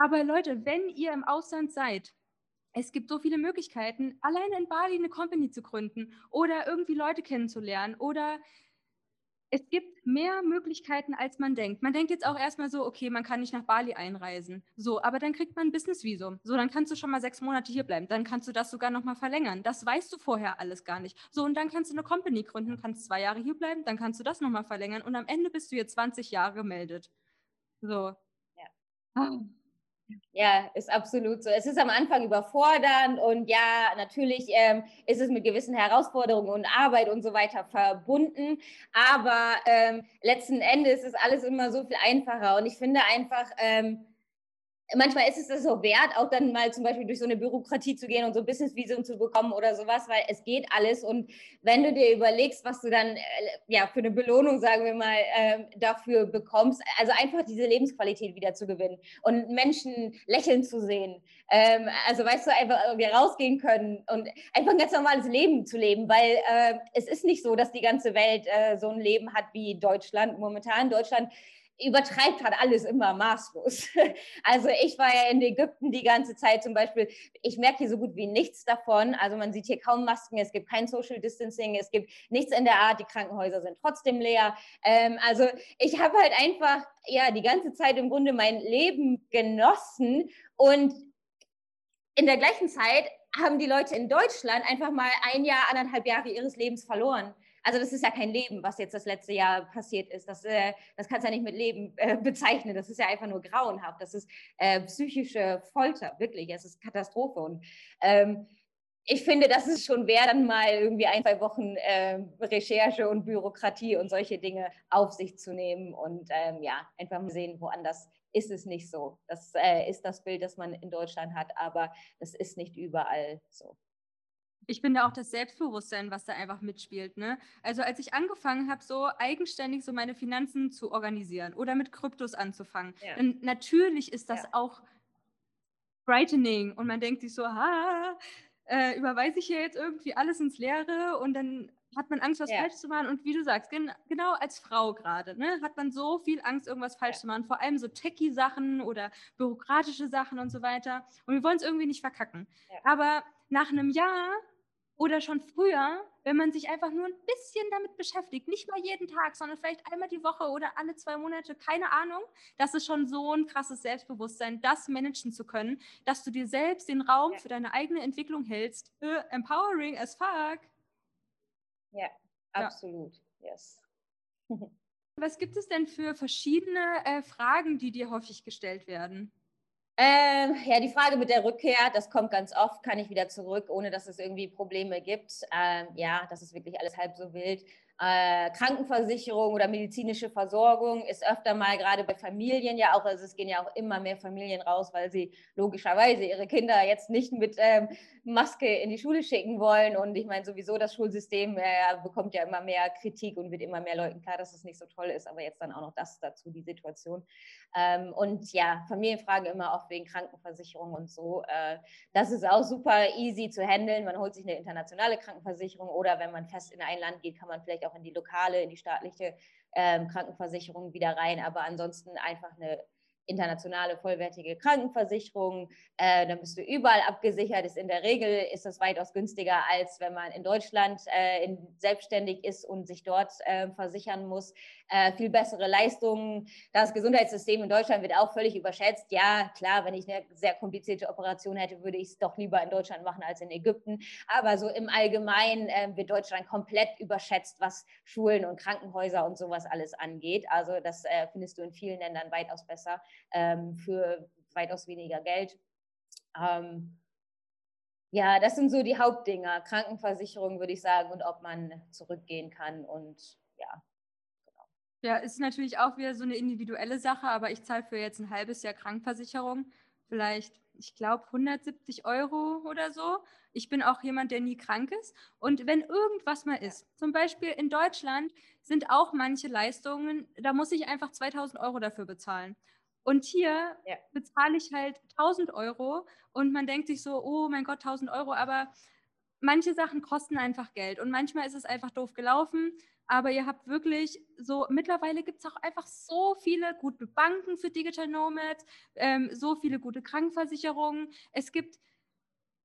Aber Leute, wenn ihr im Ausland seid, es gibt so viele Möglichkeiten, alleine in Bali eine Company zu gründen oder irgendwie Leute kennenzulernen oder es gibt mehr Möglichkeiten, als man denkt. Man denkt jetzt auch erstmal so, okay, man kann nicht nach Bali einreisen. So, aber dann kriegt man ein Business-Visum. So, dann kannst du schon mal sechs Monate hier bleiben. Dann kannst du das sogar nochmal verlängern. Das weißt du vorher alles gar nicht. So, und dann kannst du eine Company gründen, kannst zwei Jahre hier bleiben, dann kannst du das nochmal verlängern und am Ende bist du hier 20 Jahre gemeldet. So. Ja. Ah. Ja, ist absolut so. Es ist am Anfang überfordernd und ja, natürlich ähm, ist es mit gewissen Herausforderungen und Arbeit und so weiter verbunden. Aber ähm, letzten Endes ist alles immer so viel einfacher. Und ich finde einfach, ähm, manchmal ist es das so wert, auch dann mal zum Beispiel durch so eine Bürokratie zu gehen und so ein Business-Visum zu bekommen oder sowas, weil es geht alles. Und wenn du dir überlegst, was du dann äh, ja für eine Belohnung, sagen wir mal, äh, dafür bekommst, also einfach diese Lebensqualität wieder zu gewinnen und Menschen lächeln zu sehen. Ähm, also weißt du, einfach irgendwie rausgehen können und einfach ein ganz normales Leben zu leben, weil äh, es ist nicht so, dass die ganze Welt äh, so ein Leben hat wie Deutschland momentan. Deutschland übertreibt hat alles immer maßlos. Also ich war ja in Ägypten die ganze Zeit zum Beispiel. Ich merke hier so gut wie nichts davon. Also man sieht hier kaum Masken, es gibt kein Social Distancing, es gibt nichts in der Art. Die Krankenhäuser sind trotzdem leer. Ähm, also ich habe halt einfach ja die ganze Zeit im Grunde mein Leben genossen und in der gleichen Zeit haben die Leute in Deutschland einfach mal ein Jahr, anderthalb Jahre ihres Lebens verloren. Also das ist ja kein Leben, was jetzt das letzte Jahr passiert ist. Das, äh, das kannst du ja nicht mit Leben äh, bezeichnen. Das ist ja einfach nur grauenhaft. Das ist äh, psychische Folter, wirklich. Es ist Katastrophe. Und ähm, ich finde, das ist schon wert, dann mal irgendwie ein, zwei Wochen äh, Recherche und Bürokratie und solche Dinge auf sich zu nehmen und ähm, ja, einfach mal sehen, woanders ist es nicht so. Das äh, ist das Bild, das man in Deutschland hat, aber das ist nicht überall so ich finde auch das Selbstbewusstsein, was da einfach mitspielt. Ne? Also als ich angefangen habe, so eigenständig so meine Finanzen zu organisieren oder mit Kryptos anzufangen, ja. dann natürlich ist das ja. auch frightening und man denkt sich so, ha, äh, überweise ich hier jetzt irgendwie alles ins Leere und dann hat man Angst, was ja. falsch zu machen. Und wie du sagst, gen genau als Frau gerade, ne, hat man so viel Angst, irgendwas falsch ja. zu machen. Vor allem so techie-Sachen oder bürokratische Sachen und so weiter. Und wir wollen es irgendwie nicht verkacken. Ja. Aber nach einem Jahr oder schon früher, wenn man sich einfach nur ein bisschen damit beschäftigt, nicht mal jeden Tag, sondern vielleicht einmal die Woche oder alle zwei Monate, keine Ahnung, das ist schon so ein krasses Selbstbewusstsein, das managen zu können, dass du dir selbst den Raum ja. für deine eigene Entwicklung hältst. Äh, empowering as fuck. Ja, absolut. Ja. Yes. Was gibt es denn für verschiedene äh, Fragen, die dir häufig gestellt werden? Ähm, ja, die Frage mit der Rückkehr, das kommt ganz oft, kann ich wieder zurück, ohne dass es irgendwie Probleme gibt. Ähm, ja, das ist wirklich alles halb so wild. Äh, Krankenversicherung oder medizinische Versorgung ist öfter mal gerade bei Familien ja auch, also es gehen ja auch immer mehr Familien raus, weil sie logischerweise ihre Kinder jetzt nicht mit ähm, Maske in die Schule schicken wollen. Und ich meine, sowieso das Schulsystem äh, bekommt ja immer mehr Kritik und wird immer mehr Leuten klar, dass es nicht so toll ist, aber jetzt dann auch noch das dazu, die Situation. Ähm, und ja, Familienfragen immer oft wegen Krankenversicherung und so. Äh, das ist auch super easy zu handeln. Man holt sich eine internationale Krankenversicherung oder wenn man fest in ein Land geht, kann man vielleicht auch in die lokale, in die staatliche ähm, Krankenversicherung wieder rein. Aber ansonsten einfach eine internationale vollwertige Krankenversicherung. Äh, dann bist du überall abgesichert. Ist in der Regel ist das weitaus günstiger, als wenn man in Deutschland äh, in, selbstständig ist und sich dort äh, versichern muss. Äh, viel bessere Leistungen. Das Gesundheitssystem in Deutschland wird auch völlig überschätzt. Ja, klar, wenn ich eine sehr komplizierte Operation hätte, würde ich es doch lieber in Deutschland machen als in Ägypten. Aber so im Allgemeinen äh, wird Deutschland komplett überschätzt, was Schulen und Krankenhäuser und sowas alles angeht. Also das äh, findest du in vielen Ländern weitaus besser ähm, für weitaus weniger Geld. Ähm, ja, das sind so die Hauptdinger. Krankenversicherung würde ich sagen und ob man zurückgehen kann und ja. Genau. Ja, ist natürlich auch wieder so eine individuelle Sache, aber ich zahle für jetzt ein halbes Jahr Krankenversicherung vielleicht, ich glaube, 170 Euro oder so. Ich bin auch jemand, der nie krank ist. Und wenn irgendwas mal ist, zum Beispiel in Deutschland sind auch manche Leistungen, da muss ich einfach 2000 Euro dafür bezahlen. Und hier ja. bezahle ich halt 1000 Euro und man denkt sich so, oh mein Gott, 1000 Euro, aber manche Sachen kosten einfach Geld und manchmal ist es einfach doof gelaufen. Aber ihr habt wirklich so, mittlerweile gibt es auch einfach so viele gute Banken für Digital Nomads, ähm, so viele gute Krankenversicherungen. Es gibt,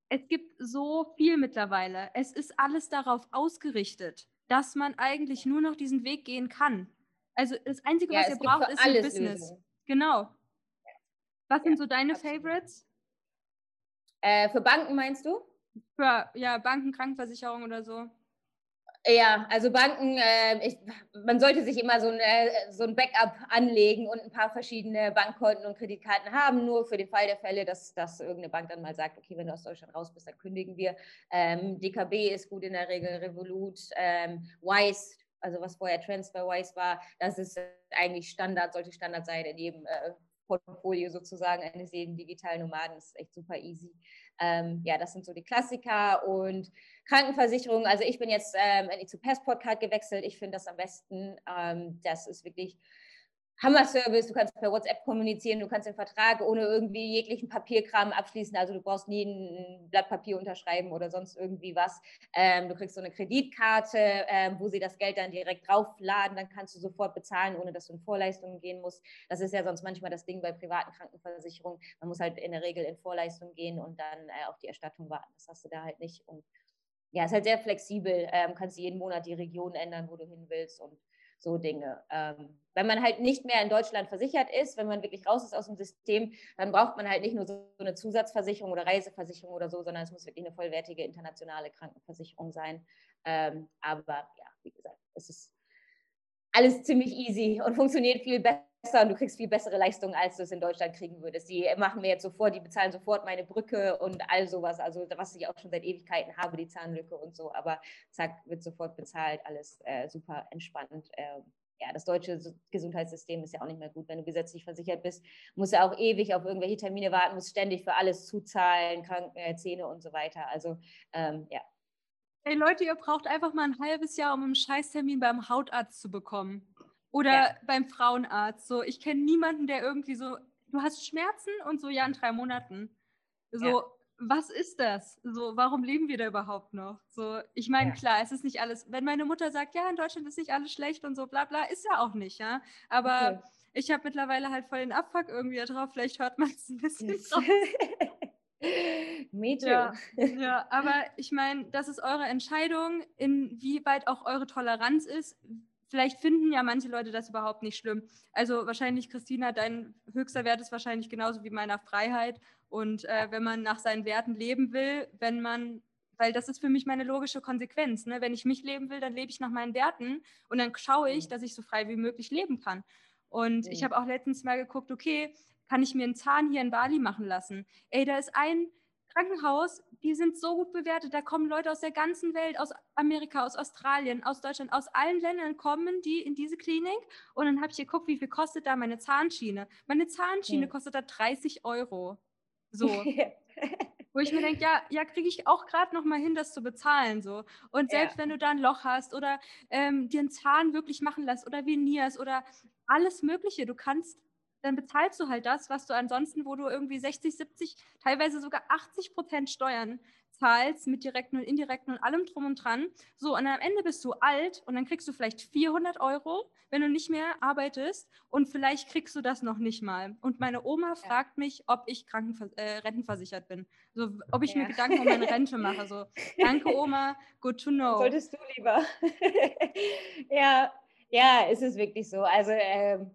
es gibt so viel mittlerweile. Es ist alles darauf ausgerichtet, dass man eigentlich nur noch diesen Weg gehen kann. Also das Einzige, ja, was ihr braucht, ist ein Business. Lösung. Genau. Was ja, sind so deine absolut. Favorites? Äh, für Banken meinst du? Für ja, Banken, Krankenversicherung oder so. Ja, also Banken, äh, ich, man sollte sich immer so ein, äh, so ein Backup anlegen und ein paar verschiedene Bankkonten und Kreditkarten haben, nur für den Fall der Fälle, dass, dass irgendeine Bank dann mal sagt, okay, wenn du aus Deutschland raus bist, dann kündigen wir. Ähm, DKB ist gut in der Regel, Revolut, ähm, Wise also was vorher TransferWise war, das ist eigentlich Standard, sollte Standard sein in jedem äh, Portfolio sozusagen eines jeden digitalen Nomaden. Das ist echt super easy. Ähm, ja, das sind so die Klassiker und Krankenversicherung. Also ich bin jetzt ähm, zu Passport-Card gewechselt. Ich finde das am besten. Ähm, das ist wirklich Hammer-Service, du kannst per WhatsApp kommunizieren, du kannst den Vertrag ohne irgendwie jeglichen Papierkram abschließen, also du brauchst nie ein Blatt Papier unterschreiben oder sonst irgendwie was. Ähm, du kriegst so eine Kreditkarte, ähm, wo sie das Geld dann direkt draufladen, dann kannst du sofort bezahlen, ohne dass du in Vorleistungen gehen musst. Das ist ja sonst manchmal das Ding bei privaten Krankenversicherungen. Man muss halt in der Regel in Vorleistung gehen und dann äh, auf die Erstattung warten. Das hast du da halt nicht. Und ja, ist halt sehr flexibel, ähm, kannst jeden Monat die Region ändern, wo du hin willst und so Dinge. Ähm, wenn man halt nicht mehr in Deutschland versichert ist, wenn man wirklich raus ist aus dem System, dann braucht man halt nicht nur so eine Zusatzversicherung oder Reiseversicherung oder so, sondern es muss wirklich eine vollwertige internationale Krankenversicherung sein. Ähm, aber ja, wie gesagt, es ist alles ziemlich easy und funktioniert viel besser und du kriegst viel bessere Leistungen, als du es in Deutschland kriegen würdest. Die machen mir jetzt sofort, die bezahlen sofort meine Brücke und all sowas, also was ich auch schon seit Ewigkeiten habe, die Zahnlücke und so, aber zack, wird sofort bezahlt, alles äh, super entspannt. Äh, ja, das deutsche Gesundheitssystem ist ja auch nicht mehr gut. Wenn du gesetzlich versichert bist, musst du auch ewig auf irgendwelche Termine warten, musst ständig für alles zuzahlen, Kranken, äh, Zähne und so weiter. Also ähm, ja. Hey Leute, ihr braucht einfach mal ein halbes Jahr, um einen Scheißtermin beim Hautarzt zu bekommen. Oder ja. beim Frauenarzt. So, ich kenne niemanden, der irgendwie so, du hast Schmerzen und so, ja, in drei Monaten. So, ja. was ist das? So, warum leben wir da überhaupt noch? So, ich meine, ja. klar, es ist nicht alles, wenn meine Mutter sagt, ja, in Deutschland ist nicht alles schlecht und so, bla bla, ist ja auch nicht, ja. Aber okay. ich habe mittlerweile halt voll den Abfuck irgendwie drauf, vielleicht hört man es ein bisschen yes. drauf. Me too. Ja, ja aber ich meine, das ist eure Entscheidung, inwieweit auch eure Toleranz ist, vielleicht finden ja manche Leute das überhaupt nicht schlimm. Also wahrscheinlich, Christina, dein höchster Wert ist wahrscheinlich genauso wie meiner Freiheit. Und äh, wenn man nach seinen Werten leben will, wenn man, weil das ist für mich meine logische Konsequenz. Ne? Wenn ich mich leben will, dann lebe ich nach meinen Werten und dann schaue ich, mhm. dass ich so frei wie möglich leben kann. Und ich mhm. habe auch letztens mal geguckt, okay, kann ich mir einen Zahn hier in Bali machen lassen? Ey, da ist ein Krankenhaus, die sind so gut bewertet. Da kommen Leute aus der ganzen Welt, aus Amerika, aus Australien, aus Deutschland, aus allen Ländern kommen die in diese Klinik. Und dann habe ich geguckt, wie viel kostet da meine Zahnschiene. Meine Zahnschiene ja. kostet da 30 Euro. So. Wo ich mir denke, ja, ja, kriege ich auch gerade noch mal hin, das zu bezahlen. So. Und selbst ja. wenn du da ein Loch hast oder ähm, dir einen Zahn wirklich machen lässt oder venierst oder alles Mögliche, du kannst dann bezahlst du halt das, was du ansonsten, wo du irgendwie 60, 70, teilweise sogar 80 Prozent Steuern zahlst mit direkten und indirekten und allem drum und dran. So, und am Ende bist du alt und dann kriegst du vielleicht 400 Euro, wenn du nicht mehr arbeitest und vielleicht kriegst du das noch nicht mal. Und meine Oma fragt mich, ob ich Krankenver äh, rentenversichert bin. So, ob ich ja. mir Gedanken um meine Rente mache. So, danke Oma, good to know. Solltest du lieber. ja, ja, ist es wirklich so. Also, ähm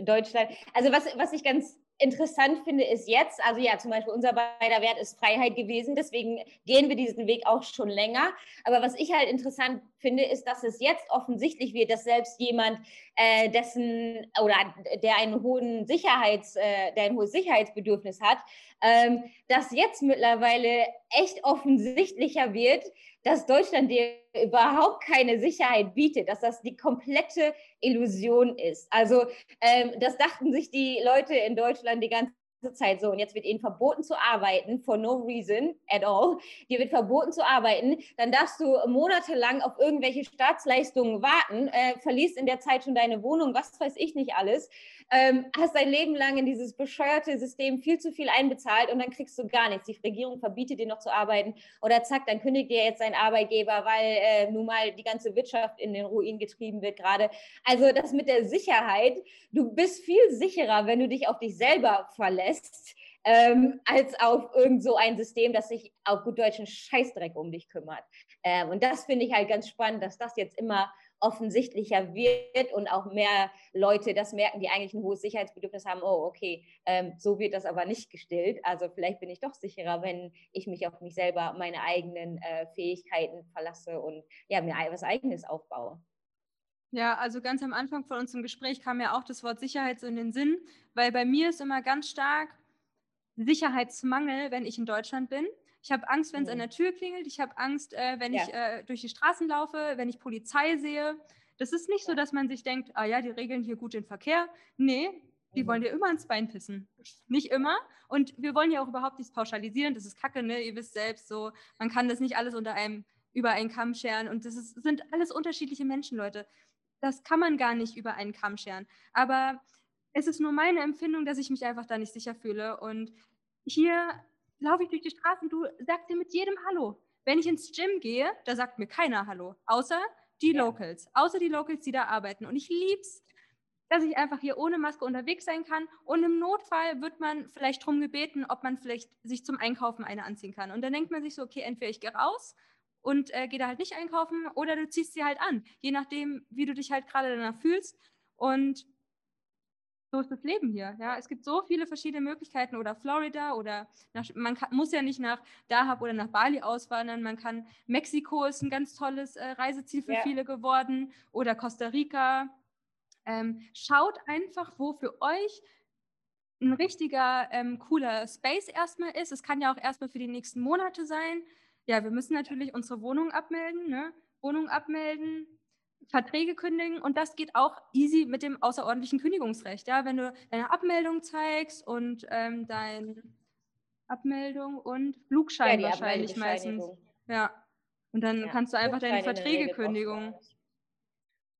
Deutschland. Also was, was ich ganz interessant finde, ist jetzt, also ja, zum Beispiel unser beider Wert ist Freiheit gewesen, deswegen gehen wir diesen Weg auch schon länger. Aber was ich halt interessant finde, ist, dass es jetzt offensichtlich wird, dass selbst jemand, äh, dessen oder der einen hohen Sicherheits, äh, der ein hohes Sicherheitsbedürfnis hat, ähm, dass jetzt mittlerweile echt offensichtlicher wird, dass Deutschland dir überhaupt keine Sicherheit bietet, dass das die komplette Illusion ist. Also ähm, das dachten sich die Leute in Deutschland die ganze Zeit so. Und jetzt wird ihnen verboten zu arbeiten, for no reason at all. Dir wird verboten zu arbeiten, dann darfst du monatelang auf irgendwelche Staatsleistungen warten, äh, verliest in der Zeit schon deine Wohnung, was weiß ich nicht alles, ähm, hast dein Leben lang in dieses bescheuerte System viel zu viel einbezahlt und dann kriegst du gar nichts. Die Regierung verbietet dir noch zu arbeiten oder zack, dann kündigt dir jetzt dein Arbeitgeber, weil äh, nun mal die ganze Wirtschaft in den Ruin getrieben wird gerade. Also das mit der Sicherheit, du bist viel sicherer, wenn du dich auf dich selber verlässt. Ähm, als auf irgend so ein System, das sich auf gut deutschen Scheißdreck um dich kümmert. Ähm, und das finde ich halt ganz spannend, dass das jetzt immer offensichtlicher wird und auch mehr Leute das merken, die eigentlich ein hohes Sicherheitsbedürfnis haben, oh, okay, ähm, so wird das aber nicht gestillt. Also vielleicht bin ich doch sicherer, wenn ich mich auf mich selber, meine eigenen äh, Fähigkeiten verlasse und ja, mir was eigenes aufbaue. Ja, also ganz am Anfang von unserem Gespräch kam ja auch das Wort Sicherheit in den Sinn, weil bei mir ist immer ganz stark Sicherheitsmangel, wenn ich in Deutschland bin. Ich habe Angst, wenn es mhm. an der Tür klingelt. Ich habe Angst, äh, wenn ja. ich äh, durch die Straßen laufe, wenn ich Polizei sehe. Das ist nicht so, dass man sich denkt, ah ja, die regeln hier gut den Verkehr. Nee, die mhm. wollen dir immer ins Bein pissen. Nicht immer. Und wir wollen ja auch überhaupt nichts pauschalisieren. Das ist Kacke, ne? Ihr wisst selbst so, man kann das nicht alles unter einem, über einen Kamm scheren. Und das ist, sind alles unterschiedliche Menschen, Leute. Das kann man gar nicht über einen Kamm scheren. Aber es ist nur meine Empfindung, dass ich mich einfach da nicht sicher fühle. Und hier laufe ich durch die Straßen, du sagst dir mit jedem Hallo. Wenn ich ins Gym gehe, da sagt mir keiner Hallo, außer die ja. Locals, außer die Locals, die da arbeiten. Und ich lieb's, dass ich einfach hier ohne Maske unterwegs sein kann. Und im Notfall wird man vielleicht darum gebeten, ob man vielleicht sich zum Einkaufen eine anziehen kann. Und dann denkt man sich so, okay, entweder ich gehe raus und äh, gehe da halt nicht einkaufen oder du ziehst sie halt an, je nachdem, wie du dich halt gerade danach fühlst. Und so ist das Leben hier. Ja, es gibt so viele verschiedene Möglichkeiten oder Florida oder nach, man kann, muss ja nicht nach Dahab oder nach Bali auswandern. Man kann Mexiko ist ein ganz tolles äh, Reiseziel für ja. viele geworden oder Costa Rica. Ähm, schaut einfach, wo für euch ein richtiger ähm, cooler Space erstmal ist. Es kann ja auch erstmal für die nächsten Monate sein. Ja, wir müssen natürlich unsere Wohnung abmelden, ne? Wohnung abmelden, Verträge kündigen und das geht auch easy mit dem außerordentlichen Kündigungsrecht. Ja, wenn du deine Abmeldung zeigst und ähm, deine Abmeldung und Flugschein ja, wahrscheinlich meistens. Ja. Und dann ja. kannst du einfach deine Verträge kündigen.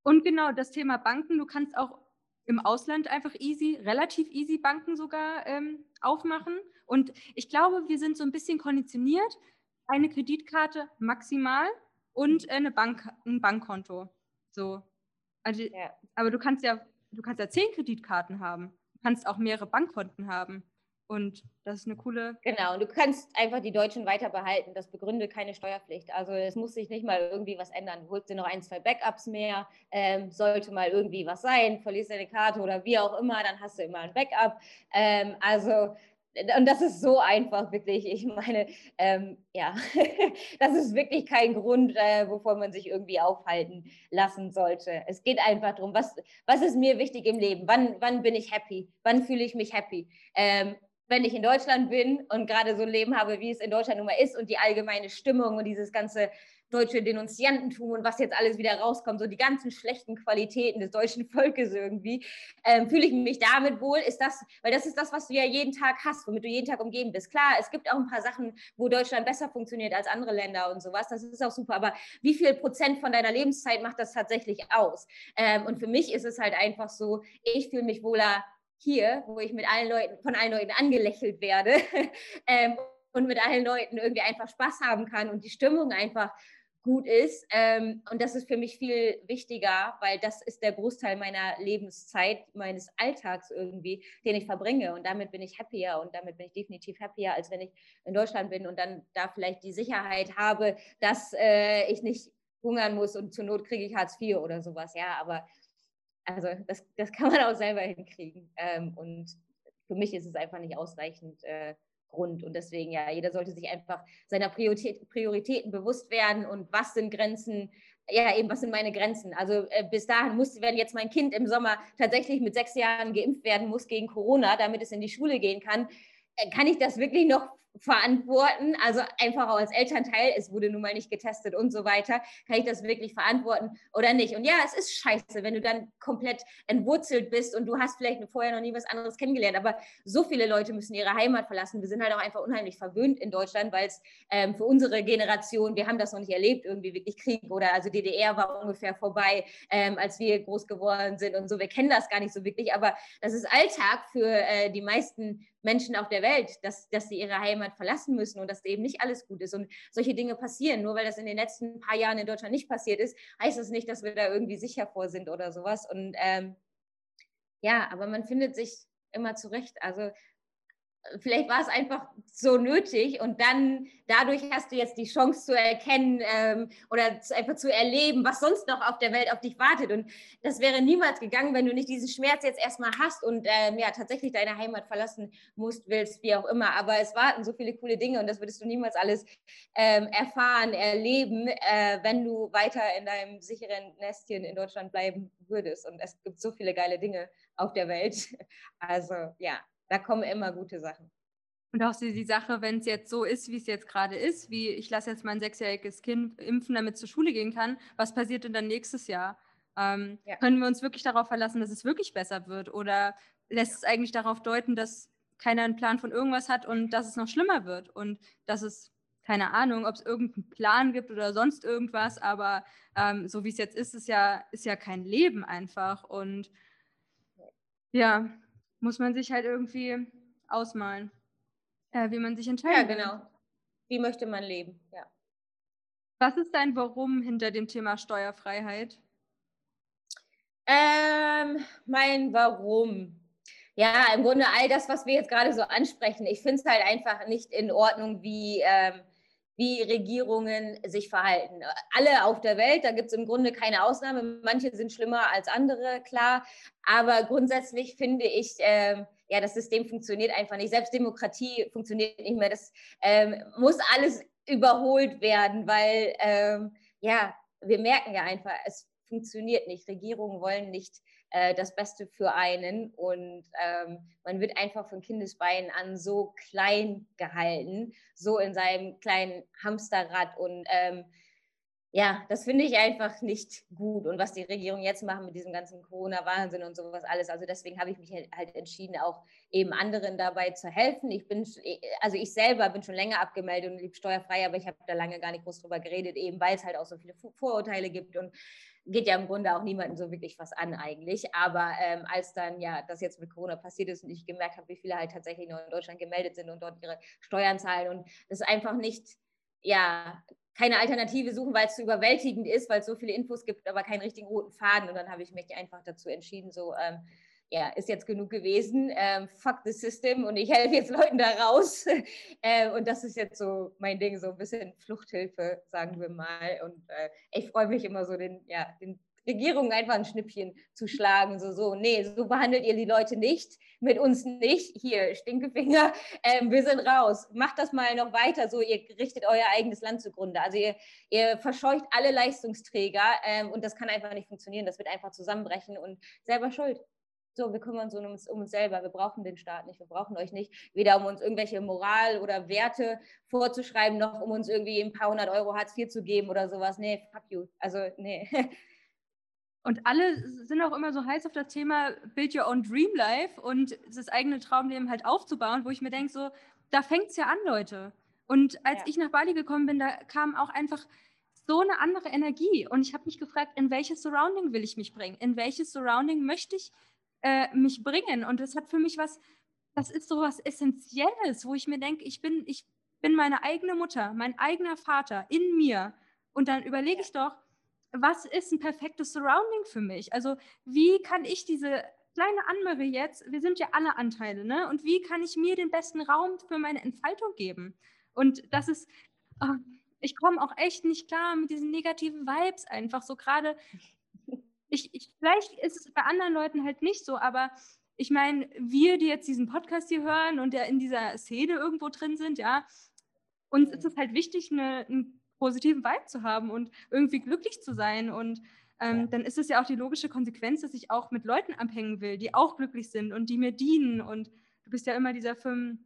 Und genau das Thema Banken, du kannst auch im Ausland einfach easy, relativ easy Banken sogar ähm, aufmachen. Und ich glaube, wir sind so ein bisschen konditioniert. Eine Kreditkarte maximal und eine Bank, ein Bankkonto. So. Also, ja. Aber du kannst ja, du kannst ja zehn Kreditkarten haben. Du kannst auch mehrere Bankkonten haben. Und das ist eine coole. Genau, und du kannst einfach die Deutschen weiter behalten. Das begründet keine Steuerpflicht. Also es muss sich nicht mal irgendwie was ändern. Du holst dir noch ein, zwei Backups mehr. Ähm, sollte mal irgendwie was sein, verlierst deine Karte oder wie auch immer, dann hast du immer ein Backup. Ähm, also und das ist so einfach, wirklich. Ich meine, ähm, ja, das ist wirklich kein Grund, äh, wovon man sich irgendwie aufhalten lassen sollte. Es geht einfach darum, was, was ist mir wichtig im Leben? Wann, wann bin ich happy? Wann fühle ich mich happy? Ähm, wenn ich in Deutschland bin und gerade so ein Leben habe, wie es in Deutschland nun mal ist und die allgemeine Stimmung und dieses ganze deutsche Denunziantentum und was jetzt alles wieder rauskommt, so die ganzen schlechten Qualitäten des deutschen Volkes irgendwie, ähm, fühle ich mich damit wohl, ist das, weil das ist das, was du ja jeden Tag hast, womit du jeden Tag umgeben bist. Klar, es gibt auch ein paar Sachen, wo Deutschland besser funktioniert als andere Länder und sowas, das ist auch super, aber wie viel Prozent von deiner Lebenszeit macht das tatsächlich aus? Ähm, und für mich ist es halt einfach so, ich fühle mich wohler hier, wo ich mit allen Leuten, von allen Leuten angelächelt werde ähm, und mit allen Leuten irgendwie einfach Spaß haben kann und die Stimmung einfach gut ist. Ähm, und das ist für mich viel wichtiger, weil das ist der Großteil meiner Lebenszeit, meines Alltags irgendwie, den ich verbringe. Und damit bin ich happier und damit bin ich definitiv happier, als wenn ich in Deutschland bin und dann da vielleicht die Sicherheit habe, dass äh, ich nicht hungern muss und zur Not kriege ich Hartz IV oder sowas. Ja, aber also das, das kann man auch selber hinkriegen. Ähm, und für mich ist es einfach nicht ausreichend. Äh, Grund. Und deswegen, ja, jeder sollte sich einfach seiner Priorität, Prioritäten bewusst werden und was sind Grenzen, ja, eben, was sind meine Grenzen? Also äh, bis dahin muss, wenn jetzt mein Kind im Sommer tatsächlich mit sechs Jahren geimpft werden muss gegen Corona, damit es in die Schule gehen kann, äh, kann ich das wirklich noch verantworten, also einfach auch als Elternteil, es wurde nun mal nicht getestet und so weiter, kann ich das wirklich verantworten oder nicht? Und ja, es ist scheiße, wenn du dann komplett entwurzelt bist und du hast vielleicht vorher noch nie was anderes kennengelernt, aber so viele Leute müssen ihre Heimat verlassen. Wir sind halt auch einfach unheimlich verwöhnt in Deutschland, weil es ähm, für unsere Generation, wir haben das noch nicht erlebt, irgendwie wirklich Krieg oder also DDR war ungefähr vorbei, ähm, als wir groß geworden sind und so. Wir kennen das gar nicht so wirklich, aber das ist Alltag für äh, die meisten Menschen auf der Welt, dass, dass sie ihre Heimat verlassen müssen und dass eben nicht alles gut ist. Und solche Dinge passieren. Nur weil das in den letzten paar Jahren in Deutschland nicht passiert ist, heißt das nicht, dass wir da irgendwie sicher vor sind oder sowas. Und ähm, ja, aber man findet sich immer zurecht. Also vielleicht war es einfach so nötig und dann dadurch hast du jetzt die Chance zu erkennen ähm, oder zu, einfach zu erleben, was sonst noch auf der Welt auf dich wartet. Und das wäre niemals gegangen, wenn du nicht diesen Schmerz jetzt erstmal hast und ähm, ja tatsächlich deine Heimat verlassen musst, willst, wie auch immer. Aber es warten so viele coole Dinge und das würdest du niemals alles ähm, erfahren, erleben, äh, wenn du weiter in deinem sicheren Nestchen in Deutschland bleiben würdest. Und es gibt so viele geile Dinge auf der Welt. Also ja, da kommen immer gute Sachen. Und auch die, die Sache, wenn es jetzt so ist, wie es jetzt gerade ist, wie ich lasse jetzt mein sechsjähriges Kind impfen, damit es zur Schule gehen kann, was passiert denn dann nächstes Jahr? Ähm, ja. Können wir uns wirklich darauf verlassen, dass es wirklich besser wird? Oder lässt es eigentlich darauf deuten, dass keiner einen Plan von irgendwas hat und dass es noch schlimmer wird und dass es, keine Ahnung, ob es irgendeinen Plan gibt oder sonst irgendwas, aber ähm, so wie es jetzt ist, ist ja, ist ja kein Leben einfach und ja, muss man sich halt irgendwie ausmalen, äh, wie man sich entscheidet. Ja, genau. Wie möchte man leben, ja. Was ist dein Warum hinter dem Thema Steuerfreiheit? Ähm, mein Warum. Ja, im Grunde all das, was wir jetzt gerade so ansprechen. Ich finde es halt einfach nicht in Ordnung, wie, ähm, wie Regierungen sich verhalten. Alle auf der Welt, da gibt es im Grunde keine Ausnahme. Manche sind schlimmer als andere, klar. Aber grundsätzlich finde ich, ähm, ja, das System funktioniert einfach nicht. Selbst Demokratie funktioniert nicht mehr. Das ähm, muss alles überholt werden, weil, ähm, ja, wir merken ja einfach, es funktioniert nicht. Regierungen wollen nicht äh, das Beste für einen und ähm, man wird einfach von Kindesbeinen an so klein gehalten, so in seinem kleinen Hamsterrad und ähm, ja, das finde ich einfach nicht gut. Und was die Regierung jetzt machen mit diesem ganzen Corona-Wahnsinn und sowas alles, also deswegen habe ich mich halt, entschieden, auch eben anderen dabei zu helfen. Ich bin, also ich selber bin schon länger abgemeldet und lieb steuerfrei, aber ich habe da lange gar nicht groß drüber geredet, eben weil es halt auch so viele Vorurteile gibt und geht ja im Grunde auch niemandem so wirklich was an eigentlich. Aber ähm, als dann ja das jetzt mit Corona passiert ist und ich gemerkt habe, wie viele halt tatsächlich nur in Deutschland gemeldet sind und dort ihre Steuern zahlen und das einfach nicht, ja, keine Alternative suchen, weil es zu überwältigend ist, weil es so viele Infos gibt, aber keinen richtigen roten Faden. Und dann habe ich mich einfach dazu entschieden, so, ähm, ja, ist jetzt genug gewesen, ähm, fuck the system und ich helfe jetzt Leuten da raus. äh, und das ist jetzt so mein Ding, so ein bisschen Fluchthilfe, sagen wir mal. Und äh, ich freue mich immer so, den, ja, den Regierungen einfach ein Schnippchen zu schlagen, so, so, nee, so behandelt ihr die Leute nicht, mit uns nicht, hier, Stinkefinger, ähm, wir sind raus, macht das mal noch weiter, so, ihr richtet euer eigenes Land zugrunde, also ihr, ihr verscheucht alle Leistungsträger ähm, und das kann einfach nicht funktionieren, das wird einfach zusammenbrechen und selber schuld. So, wir kümmern uns um, uns um uns selber. Wir brauchen den Staat nicht. Wir brauchen euch nicht, weder um uns irgendwelche Moral oder Werte vorzuschreiben, noch um uns irgendwie ein paar hundert Euro Hartz IV zu geben oder sowas. Nee, fuck you. Also, nee. Und alle sind auch immer so heiß auf das Thema Build Your Own Dream Life und das eigene Traumleben halt aufzubauen, wo ich mir denke, so, da fängt es ja an, Leute. Und als ja. ich nach Bali gekommen bin, da kam auch einfach so eine andere Energie. Und ich habe mich gefragt, in welches Surrounding will ich mich bringen? In welches Surrounding möchte ich äh, mich bringen? Und das hat für mich was, das ist so was Essentielles, wo ich mir denke, ich bin, ich bin meine eigene Mutter, mein eigener Vater in mir. Und dann überlege ich doch, was ist ein perfektes Surrounding für mich? Also wie kann ich diese kleine Anmarie jetzt, wir sind ja alle Anteile, ne? Und wie kann ich mir den besten Raum für meine Entfaltung geben? Und das ist, oh, ich komme auch echt nicht klar mit diesen negativen Vibes einfach so gerade. Ich, ich, vielleicht ist es bei anderen Leuten halt nicht so, aber ich meine, wir, die jetzt diesen Podcast hier hören und ja in dieser Szene irgendwo drin sind, ja, uns ist es halt wichtig, eine, ein positiven Vibe zu haben und irgendwie glücklich zu sein. Und ähm, ja. dann ist es ja auch die logische Konsequenz, dass ich auch mit Leuten abhängen will, die auch glücklich sind und die mir dienen. Und du bist ja immer dieser fünf,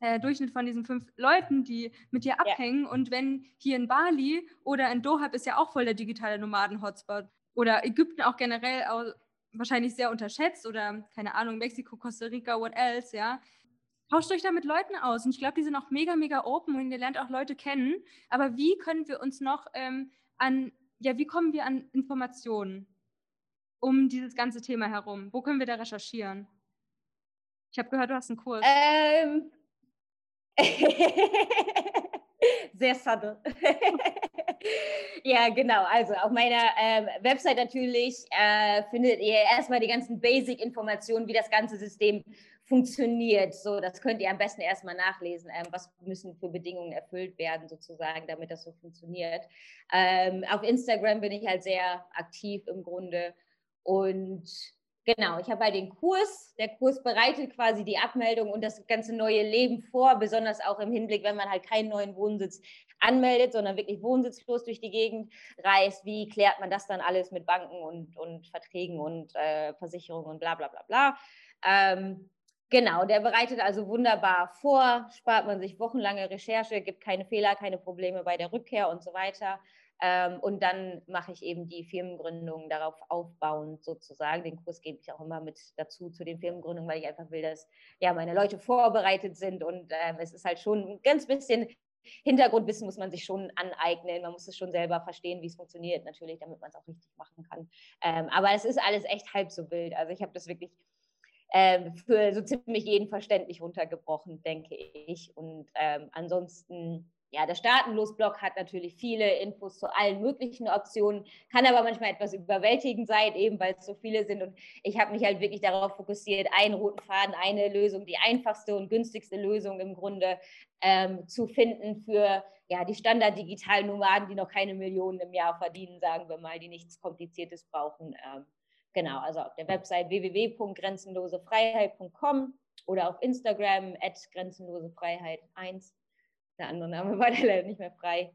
äh, Durchschnitt von diesen fünf Leuten, die mit dir abhängen. Ja. Und wenn hier in Bali oder in Doha ist ja auch voll der digitale Nomaden-Hotspot oder Ägypten auch generell auch wahrscheinlich sehr unterschätzt oder keine Ahnung, Mexiko, Costa Rica, what else, ja tauscht euch da mit Leuten aus. Und ich glaube, die sind auch mega, mega open und ihr lernt auch Leute kennen. Aber wie können wir uns noch ähm, an, ja, wie kommen wir an Informationen um dieses ganze Thema herum? Wo können wir da recherchieren? Ich habe gehört, du hast einen Kurs. Ähm. Sehr subtle. ja, genau. Also auf meiner ähm, Website natürlich äh, findet ihr erstmal die ganzen Basic-Informationen, wie das ganze System funktioniert. So, das könnt ihr am besten erstmal nachlesen. Ähm, was müssen für Bedingungen erfüllt werden, sozusagen, damit das so funktioniert. Ähm, auf Instagram bin ich halt sehr aktiv im Grunde. Und genau, ich habe halt den Kurs. Der Kurs bereitet quasi die Abmeldung und das ganze neue Leben vor, besonders auch im Hinblick, wenn man halt keinen neuen Wohnsitz anmeldet, sondern wirklich wohnsitzlos durch die Gegend reist. Wie klärt man das dann alles mit Banken und, und Verträgen und äh, Versicherungen und bla bla bla bla. Ähm, Genau, der bereitet also wunderbar vor, spart man sich wochenlange Recherche, gibt keine Fehler, keine Probleme bei der Rückkehr und so weiter. Ähm, und dann mache ich eben die Firmengründung darauf aufbauend sozusagen. Den Kurs gebe ich auch immer mit dazu zu den Firmengründungen, weil ich einfach will, dass ja meine Leute vorbereitet sind und äh, es ist halt schon ein ganz bisschen Hintergrundwissen muss man sich schon aneignen. Man muss es schon selber verstehen, wie es funktioniert, natürlich, damit man es auch richtig machen kann. Ähm, aber es ist alles echt halb so wild. Also ich habe das wirklich ähm, für so ziemlich jeden verständlich runtergebrochen, denke ich. Und ähm, ansonsten ja, der Staatenlos-Blog hat natürlich viele Infos zu allen möglichen Optionen, kann aber manchmal etwas überwältigend sein, eben weil es so viele sind. Und ich habe mich halt wirklich darauf fokussiert, einen roten Faden, eine Lösung, die einfachste und günstigste Lösung im Grunde ähm, zu finden für ja, die standard-digitalen Nomaden, die noch keine Millionen im Jahr verdienen, sagen wir mal, die nichts Kompliziertes brauchen. Ähm, genau, also auf der Website www.grenzenlosefreiheit.com oder auf Instagram at grenzenlosefreiheit 1 der andere Name war da leider nicht mehr frei.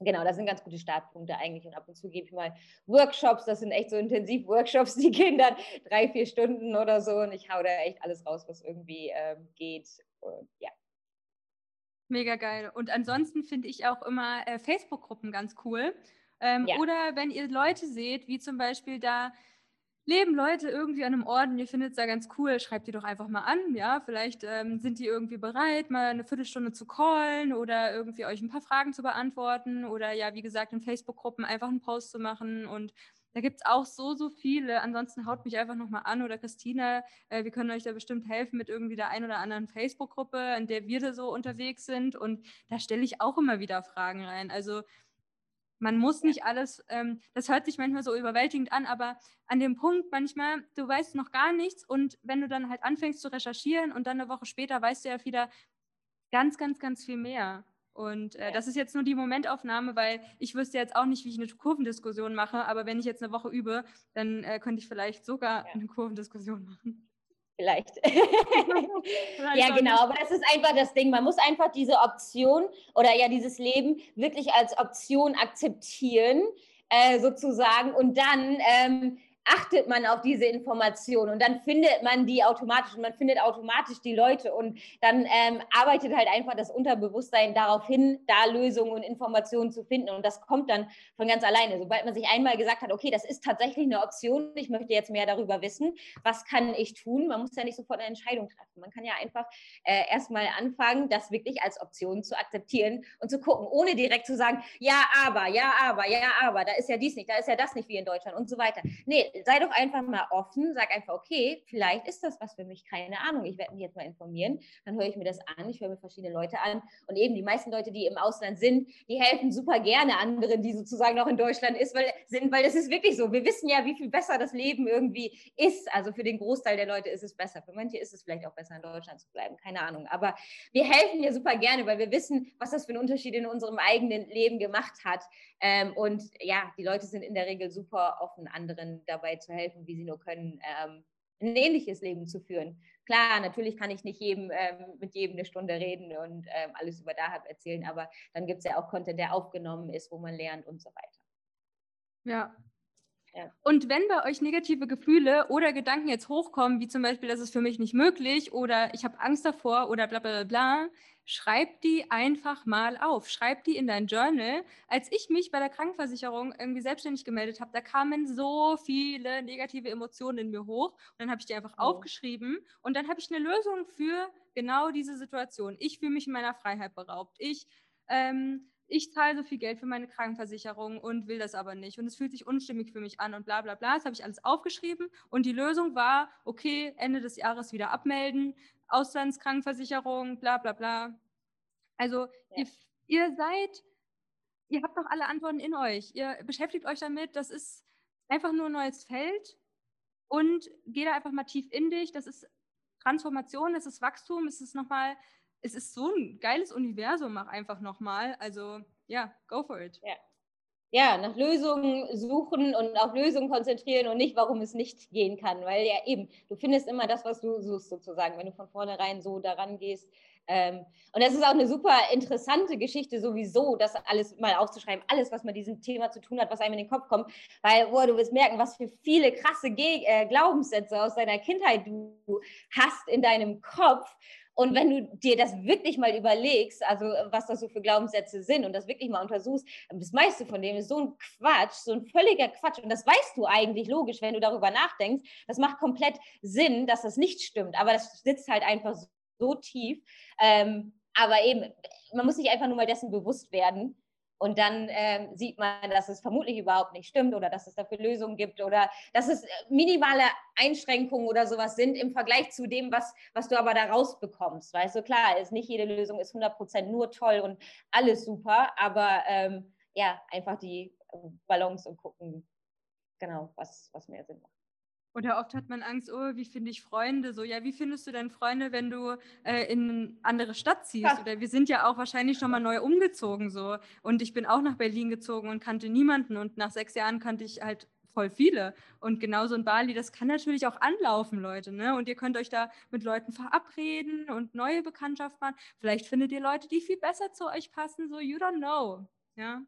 Genau, das sind ganz gute Startpunkte eigentlich. Und ab und zu gebe ich mal Workshops. Das sind echt so Intensiv-Workshops, die gehen dann drei, vier Stunden oder so. Und ich hau da echt alles raus, was irgendwie ähm, geht. Und, ja. Mega geil. Und ansonsten finde ich auch immer äh, Facebook-Gruppen ganz cool. Ähm, ja. Oder wenn ihr Leute seht, wie zum Beispiel da leben Leute irgendwie an einem Ort und ihr findet es da ganz cool, schreibt die doch einfach mal an, ja, vielleicht ähm, sind die irgendwie bereit, mal eine Viertelstunde zu callen oder irgendwie euch ein paar Fragen zu beantworten oder ja, wie gesagt, in Facebook-Gruppen einfach einen Post zu machen und da gibt es auch so, so viele. Ansonsten haut mich einfach nochmal an oder Christina. Äh, wir können euch da bestimmt helfen mit irgendwie der ein oder anderen Facebook-Gruppe, in der wir da so unterwegs sind. Und da stelle ich auch immer wieder Fragen rein. Also man muss nicht alles, ähm, das hört sich manchmal so überwältigend an, aber an dem Punkt manchmal, du weißt noch gar nichts und wenn du dann halt anfängst zu recherchieren und dann eine Woche später weißt du ja wieder ganz, ganz, ganz viel mehr. Und äh, das ist jetzt nur die Momentaufnahme, weil ich wüsste jetzt auch nicht, wie ich eine Kurvendiskussion mache, aber wenn ich jetzt eine Woche übe, dann äh, könnte ich vielleicht sogar ja. eine Kurvendiskussion machen. Vielleicht. ja, genau, aber das ist einfach das Ding. Man muss einfach diese Option oder ja dieses Leben wirklich als Option akzeptieren, äh, sozusagen, und dann ähm, achtet man auf diese Information und dann findet man die automatisch und man findet automatisch die Leute und dann ähm, arbeitet halt einfach das Unterbewusstsein darauf hin, da Lösungen und Informationen zu finden und das kommt dann von ganz alleine. Sobald man sich einmal gesagt hat, okay, das ist tatsächlich eine Option, ich möchte jetzt mehr darüber wissen, was kann ich tun? Man muss ja nicht sofort eine Entscheidung treffen. Man kann ja einfach äh, erstmal anfangen, das wirklich als Option zu akzeptieren und zu gucken, ohne direkt zu sagen, ja, aber, ja, aber, ja, aber, da ist ja dies nicht, da ist ja das nicht wie in Deutschland und so weiter. Nee, sei doch einfach mal offen, sag einfach, okay, vielleicht ist das was für mich, keine Ahnung, ich werde mich jetzt mal informieren, dann höre ich mir das an, ich höre mir verschiedene Leute an und eben die meisten Leute, die im Ausland sind, die helfen super gerne anderen, die sozusagen noch in Deutschland ist, weil, sind, weil das ist wirklich so, wir wissen ja, wie viel besser das Leben irgendwie ist, also für den Großteil der Leute ist es besser, für manche ist es vielleicht auch besser in Deutschland zu bleiben, keine Ahnung, aber wir helfen ja super gerne, weil wir wissen, was das für einen Unterschied in unserem eigenen Leben gemacht hat ähm, und ja, die Leute sind in der Regel super offen, anderen dabei zu helfen, wie sie nur können, ähm, ein ähnliches Leben zu führen. Klar, natürlich kann ich nicht jedem, ähm, mit jedem eine Stunde reden und ähm, alles über Dahab erzählen, aber dann gibt es ja auch Content, der aufgenommen ist, wo man lernt und so weiter. Ja. Ja. Und wenn bei euch negative Gefühle oder Gedanken jetzt hochkommen, wie zum Beispiel, das ist für mich nicht möglich oder ich habe Angst davor oder bla bla bla, schreib die einfach mal auf. Schreib die in dein Journal. Als ich mich bei der Krankenversicherung irgendwie selbstständig gemeldet habe, da kamen so viele negative Emotionen in mir hoch. Und dann habe ich die einfach oh. aufgeschrieben und dann habe ich eine Lösung für genau diese Situation. Ich fühle mich in meiner Freiheit beraubt. Ich, ähm, ich zahle so viel Geld für meine Krankenversicherung und will das aber nicht. Und es fühlt sich unstimmig für mich an und bla bla bla. Das habe ich alles aufgeschrieben. Und die Lösung war, okay, Ende des Jahres wieder abmelden. Auslandskrankenversicherung, bla bla bla. Also ja. ihr, ihr seid, ihr habt doch alle Antworten in euch. Ihr beschäftigt euch damit, das ist einfach nur ein neues Feld und geh da einfach mal tief in dich. Das ist Transformation, das ist Wachstum, es ist nochmal, es ist so ein geiles Universum, mach einfach nochmal. Also ja, go for it. Ja ja, nach Lösungen suchen und auf Lösungen konzentrieren und nicht, warum es nicht gehen kann. Weil ja eben, du findest immer das, was du suchst, sozusagen, wenn du von vornherein so daran gehst. Ähm, und das ist auch eine super interessante Geschichte sowieso, das alles mal aufzuschreiben, alles, was mit diesem Thema zu tun hat, was einem in den Kopf kommt, weil boah, du wirst merken, was für viele krasse Ge äh, Glaubenssätze aus deiner Kindheit du hast in deinem Kopf Und wenn du dir das wirklich mal überlegst, also was das so für Glaubenssätze sind und das wirklich mal untersuchst, das meiste von dem ist so ein Quatsch, so ein völliger Quatsch. Und das weißt du eigentlich logisch, wenn du darüber nachdenkst. Das macht komplett Sinn, dass das nicht stimmt. Aber das sitzt halt einfach so tief. Ähm, aber eben, man muss sich einfach nur mal dessen bewusst werden. Und dann ähm, sieht man, dass es vermutlich überhaupt nicht stimmt oder dass es dafür Lösungen gibt oder dass es äh, minimale Einschränkungen oder sowas sind im Vergleich zu dem, was, was du aber da rausbekommst. Weißt du, klar, ist nicht jede Lösung ist 100% nur toll und alles super, aber ähm, ja, einfach die Balance und gucken, genau, was, was mehr Sinn macht. Oder oft hat man Angst, oh, wie finde ich Freunde? So, ja, wie findest du denn Freunde, wenn du äh, in eine andere Stadt ziehst? Ja. Oder wir sind ja auch wahrscheinlich schon mal neu umgezogen so. Und ich bin auch nach Berlin gezogen und kannte niemanden. Und nach sechs Jahren kannte ich halt voll viele. Und genauso in Bali, das kann natürlich auch anlaufen, Leute. Ne? Und ihr könnt euch da mit Leuten verabreden und neue Bekanntschaft machen. Vielleicht findet ihr Leute, die viel besser zu euch passen. So, you don't know. Ja.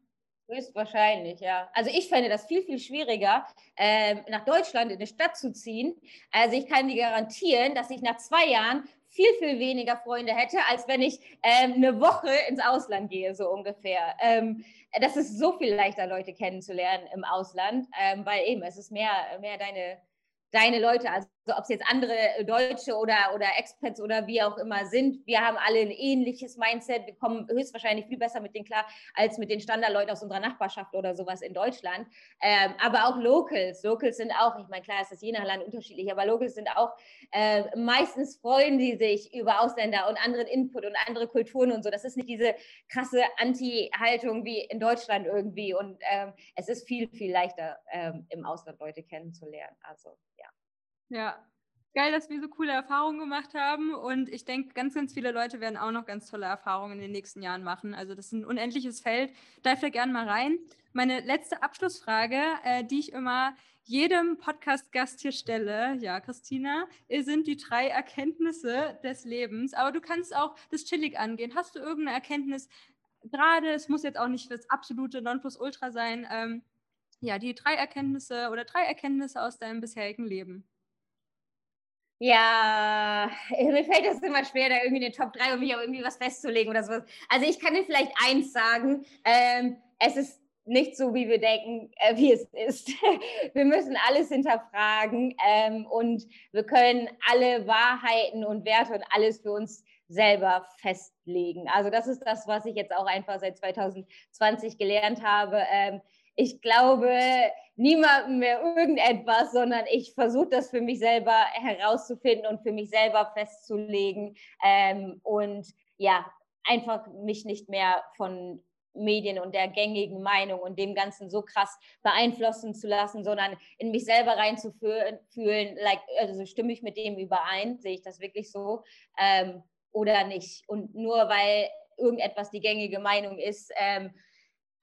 Höchstwahrscheinlich, ja. Also ich fände das viel, viel schwieriger, ähm, nach Deutschland in eine Stadt zu ziehen. Also ich kann dir garantieren, dass ich nach zwei Jahren viel, viel weniger Freunde hätte, als wenn ich ähm, eine Woche ins Ausland gehe, so ungefähr. Ähm, das ist so viel leichter, Leute kennenzulernen im Ausland, ähm, weil eben es ist mehr, mehr deine, deine Leute, also ob es jetzt andere Deutsche oder, oder Expats oder wie auch immer sind, wir haben alle ein ähnliches Mindset. Wir kommen höchstwahrscheinlich viel besser mit denen klar als mit den Standardleuten aus unserer Nachbarschaft oder sowas in Deutschland. Ähm, aber auch Locals. Locals sind auch, ich meine, klar ist das je nach Land unterschiedlich, aber Locals sind auch äh, meistens freuen die sich über Ausländer und anderen Input und andere Kulturen und so. Das ist nicht diese krasse Anti-Haltung wie in Deutschland irgendwie. Und ähm, es ist viel, viel leichter, ähm, im Ausland Leute kennenzulernen. Also, ja. Ja, geil, dass wir so coole Erfahrungen gemacht haben. Und ich denke, ganz, ganz viele Leute werden auch noch ganz tolle Erfahrungen in den nächsten Jahren machen. Also das ist ein unendliches Feld. Dive da gerne mal rein. Meine letzte Abschlussfrage, äh, die ich immer jedem Podcast-Gast hier stelle, ja, Christina, sind die drei Erkenntnisse des Lebens. Aber du kannst auch das chillig angehen. Hast du irgendeine Erkenntnis, gerade, es muss jetzt auch nicht das absolute Nonplusultra sein, ähm, ja, die drei Erkenntnisse oder drei Erkenntnisse aus deinem bisherigen Leben? Ja, mir fällt das immer schwer, da irgendwie in den Top 3 um mich auch irgendwie was festzulegen oder sowas. Also ich kann dir vielleicht eins sagen, ähm, es ist nicht so, wie wir denken, äh, wie es ist. wir müssen alles hinterfragen ähm, und wir können alle Wahrheiten und Werte und alles für uns selber festlegen. Also das ist das, was ich jetzt auch einfach seit 2020 gelernt habe. Ähm, ich glaube niemandem mehr irgendetwas, sondern ich versuche das für mich selber herauszufinden und für mich selber festzulegen ähm, und ja, einfach mich nicht mehr von Medien und der gängigen Meinung und dem Ganzen so krass beeinflussen zu lassen, sondern in mich selber reinzufühlen, like, also stimme ich mit dem überein, sehe ich das wirklich so ähm, oder nicht. Und nur weil irgendetwas die gängige Meinung ist, ähm,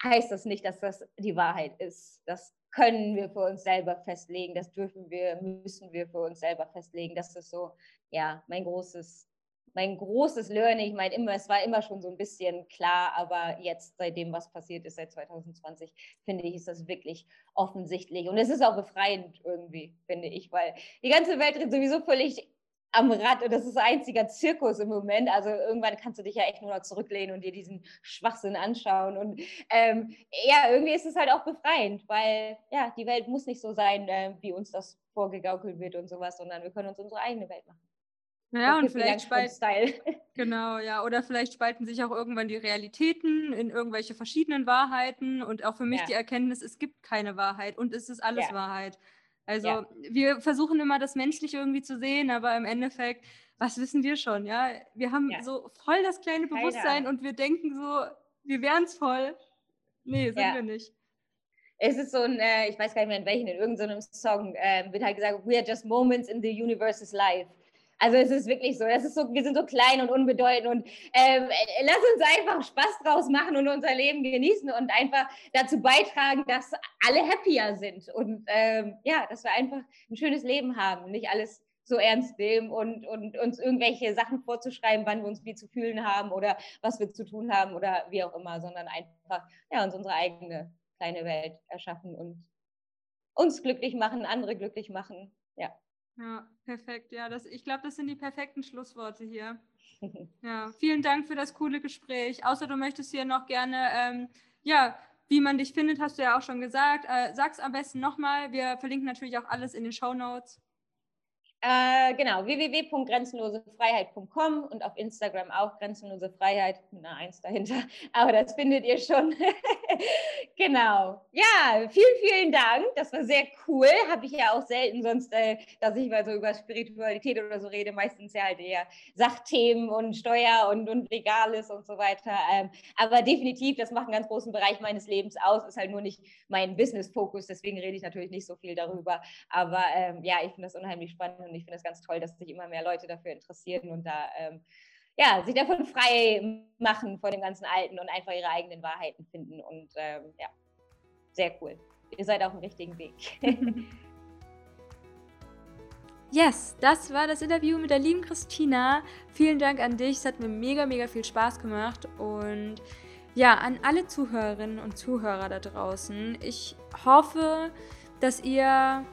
heißt das nicht, dass das die Wahrheit ist. Das können wir für uns selber festlegen, das dürfen wir, müssen wir für uns selber festlegen. Das ist so, ja, mein großes, mein großes Learning. Ich meine, immer, es war immer schon so ein bisschen klar, aber jetzt, seitdem was passiert ist, seit 2020, finde ich, ist das wirklich offensichtlich. Und es ist auch befreiend irgendwie, finde ich, weil die ganze Welt sowieso völlig am Rad und das ist ein einziger Zirkus im Moment. Also irgendwann kannst du dich ja echt nur noch zurücklehnen und dir diesen Schwachsinn anschauen. Und ähm, ja, irgendwie ist es halt auch befreiend, weil ja, die Welt muss nicht so sein, äh, wie uns das vorgegaukelt wird und sowas, sondern wir können uns unsere eigene Welt machen. Ja, und vielleicht spalten, genau, ja, oder vielleicht spalten sich auch irgendwann die Realitäten in irgendwelche verschiedenen Wahrheiten und auch für mich ja. die Erkenntnis, es gibt keine Wahrheit und es ist alles ja. Wahrheit. Also ja. wir versuchen immer das Menschliche irgendwie zu sehen, aber im Endeffekt, was wissen wir schon? Ja, wir haben ja. so voll das kleine Bewusstsein und wir denken so, wir wären es voll. Nee, sind ja. wir nicht. Es ist so ein, äh, ich weiß gar nicht mehr in welchen, in irgendeinem Song äh, wird halt gesagt, we are just moments in the universe's life. Also es ist wirklich so, das ist so, wir sind so klein und unbedeutend und ähm, lass uns einfach Spaß draus machen und unser Leben genießen und einfach dazu beitragen, dass alle happier sind und ähm, ja, dass wir einfach ein schönes Leben haben nicht alles so ernst nehmen und, und uns irgendwelche Sachen vorzuschreiben, wann wir uns wie zu fühlen haben oder was wir zu tun haben oder wie auch immer, sondern einfach ja, uns unsere eigene kleine Welt erschaffen und uns glücklich machen, andere glücklich machen. Ja. Ja, perfekt. Ja, das, ich glaube, das sind die perfekten Schlussworte hier. Ja, vielen Dank für das coole Gespräch. Außer du möchtest hier noch gerne, ähm, ja, wie man dich findet, hast du ja auch schon gesagt. Äh, sag's am besten nochmal. Wir verlinken natürlich auch alles in den Show Notes. Äh, genau, www.grenzenlosefreiheit.com und auf Instagram auch grenzenlose Freiheit mit Eins dahinter. Aber das findet ihr schon. genau. Ja, vielen, vielen Dank. Das war sehr cool. Habe ich ja auch selten sonst, äh, dass ich mal so über Spiritualität oder so rede. Meistens ja halt eher Sachthemen und Steuer und, und Legales und so weiter. Ähm, aber definitiv, das macht einen ganz großen Bereich meines Lebens aus. Ist halt nur nicht mein Business-Fokus. Deswegen rede ich natürlich nicht so viel darüber. Aber ähm, ja, ich finde das unheimlich spannend und ich finde es ganz toll, dass sich immer mehr Leute dafür interessieren und da ähm, ja, sich davon frei machen von dem ganzen Alten und einfach ihre eigenen Wahrheiten finden. Und ähm, ja, sehr cool. Ihr seid auf dem richtigen Weg. Yes, das war das Interview mit der lieben Christina. Vielen Dank an dich. Es hat mir mega, mega viel Spaß gemacht. Und ja, an alle Zuhörerinnen und Zuhörer da draußen. Ich hoffe, dass ihr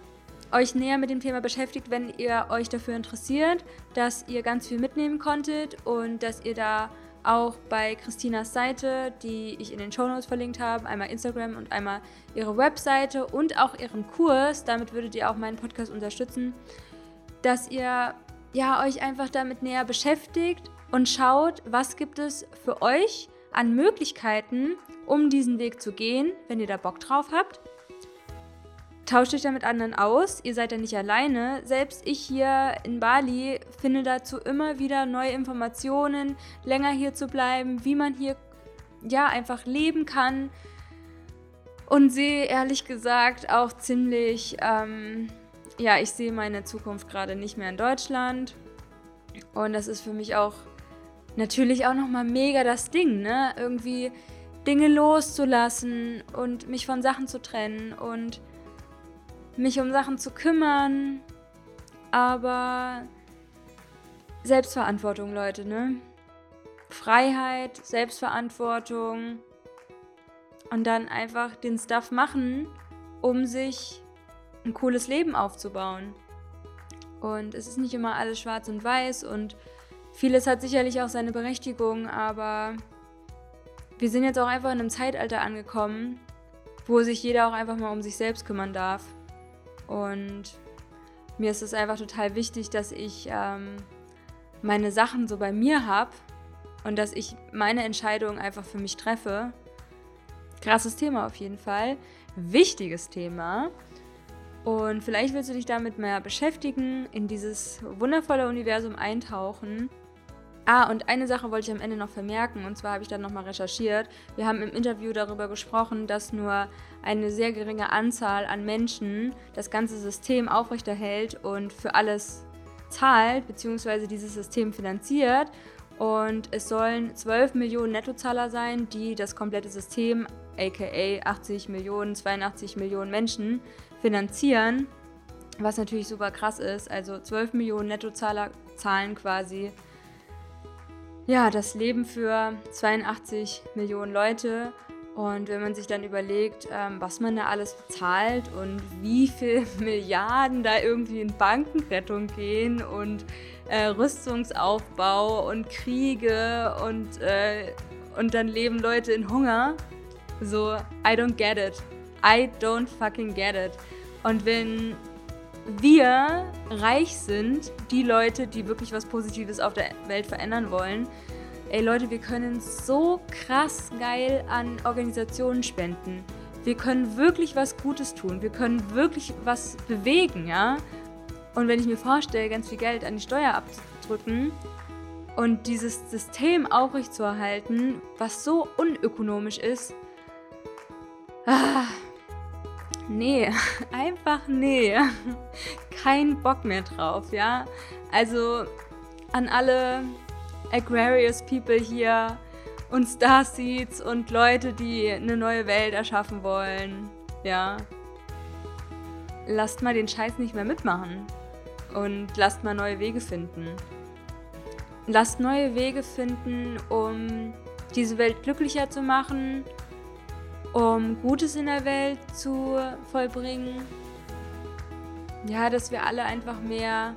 euch näher mit dem Thema beschäftigt, wenn ihr euch dafür interessiert, dass ihr ganz viel mitnehmen konntet und dass ihr da auch bei Christinas Seite, die ich in den Show Notes verlinkt habe, einmal Instagram und einmal ihre Webseite und auch ihren Kurs, damit würdet ihr auch meinen Podcast unterstützen, dass ihr ja euch einfach damit näher beschäftigt und schaut, was gibt es für euch an Möglichkeiten, um diesen Weg zu gehen, wenn ihr da Bock drauf habt. Tauscht euch da mit anderen aus, ihr seid ja nicht alleine. Selbst ich hier in Bali finde dazu immer wieder neue Informationen, länger hier zu bleiben, wie man hier ja einfach leben kann. Und sehe ehrlich gesagt auch ziemlich, ähm, ja, ich sehe meine Zukunft gerade nicht mehr in Deutschland. Und das ist für mich auch natürlich auch nochmal mega das Ding, ne? Irgendwie Dinge loszulassen und mich von Sachen zu trennen und mich um Sachen zu kümmern, aber Selbstverantwortung, Leute, ne? Freiheit, Selbstverantwortung und dann einfach den Stuff machen, um sich ein cooles Leben aufzubauen. Und es ist nicht immer alles schwarz und weiß und vieles hat sicherlich auch seine Berechtigung, aber wir sind jetzt auch einfach in einem Zeitalter angekommen, wo sich jeder auch einfach mal um sich selbst kümmern darf. Und mir ist es einfach total wichtig, dass ich ähm, meine Sachen so bei mir habe und dass ich meine Entscheidungen einfach für mich treffe. Krasses Thema auf jeden Fall. Wichtiges Thema. Und vielleicht willst du dich damit mehr beschäftigen, in dieses wundervolle Universum eintauchen. Ah, und eine Sache wollte ich am Ende noch vermerken, und zwar habe ich dann nochmal recherchiert. Wir haben im Interview darüber gesprochen, dass nur eine sehr geringe Anzahl an Menschen das ganze System aufrechterhält und für alles zahlt, beziehungsweise dieses System finanziert. Und es sollen 12 Millionen Nettozahler sein, die das komplette System, aka 80 Millionen, 82 Millionen Menschen, finanzieren. Was natürlich super krass ist. Also 12 Millionen Nettozahler zahlen quasi ja, das Leben für 82 Millionen Leute. Und wenn man sich dann überlegt, ähm, was man da alles bezahlt und wie viele Milliarden da irgendwie in Bankenrettung gehen und äh, Rüstungsaufbau und Kriege und, äh, und dann leben Leute in Hunger, so, I don't get it. I don't fucking get it. Und wenn wir reich sind, die Leute, die wirklich was Positives auf der Welt verändern wollen. Ey Leute, wir können so krass geil an Organisationen spenden. Wir können wirklich was Gutes tun. Wir können wirklich was bewegen, ja. Und wenn ich mir vorstelle, ganz viel Geld an die Steuer abzudrücken und dieses System aufrechtzuerhalten, was so unökonomisch ist, ah, nee, einfach nee. Kein Bock mehr drauf, ja. Also an alle Aquarius People hier und Starseeds und Leute, die eine neue Welt erschaffen wollen, ja. Lasst mal den Scheiß nicht mehr mitmachen und lasst mal neue Wege finden. Lasst neue Wege finden, um diese Welt glücklicher zu machen um Gutes in der Welt zu vollbringen. ja, dass wir alle einfach mehr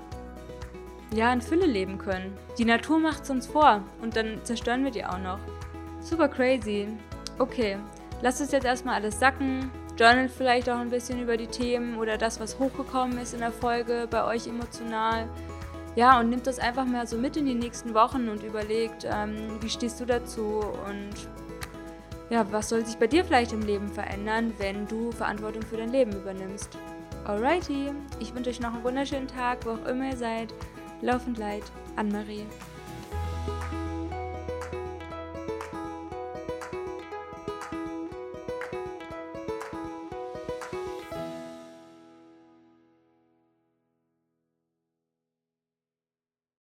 ja, in Fülle leben können. Die Natur macht es uns vor und dann zerstören wir die auch noch. Super crazy. Okay, lasst es jetzt erstmal alles sacken. Journal vielleicht auch ein bisschen über die Themen oder das, was hochgekommen ist in der Folge bei euch emotional. Ja, und nimmt das einfach mal so mit in die nächsten Wochen und überlegt, ähm, wie stehst du dazu und ja, was soll sich bei dir vielleicht im Leben verändern, wenn du Verantwortung für dein Leben übernimmst. Alrighty, ich wünsche euch noch einen wunderschönen Tag, wo auch immer ihr seid. Laufend Leid, Anne-Marie.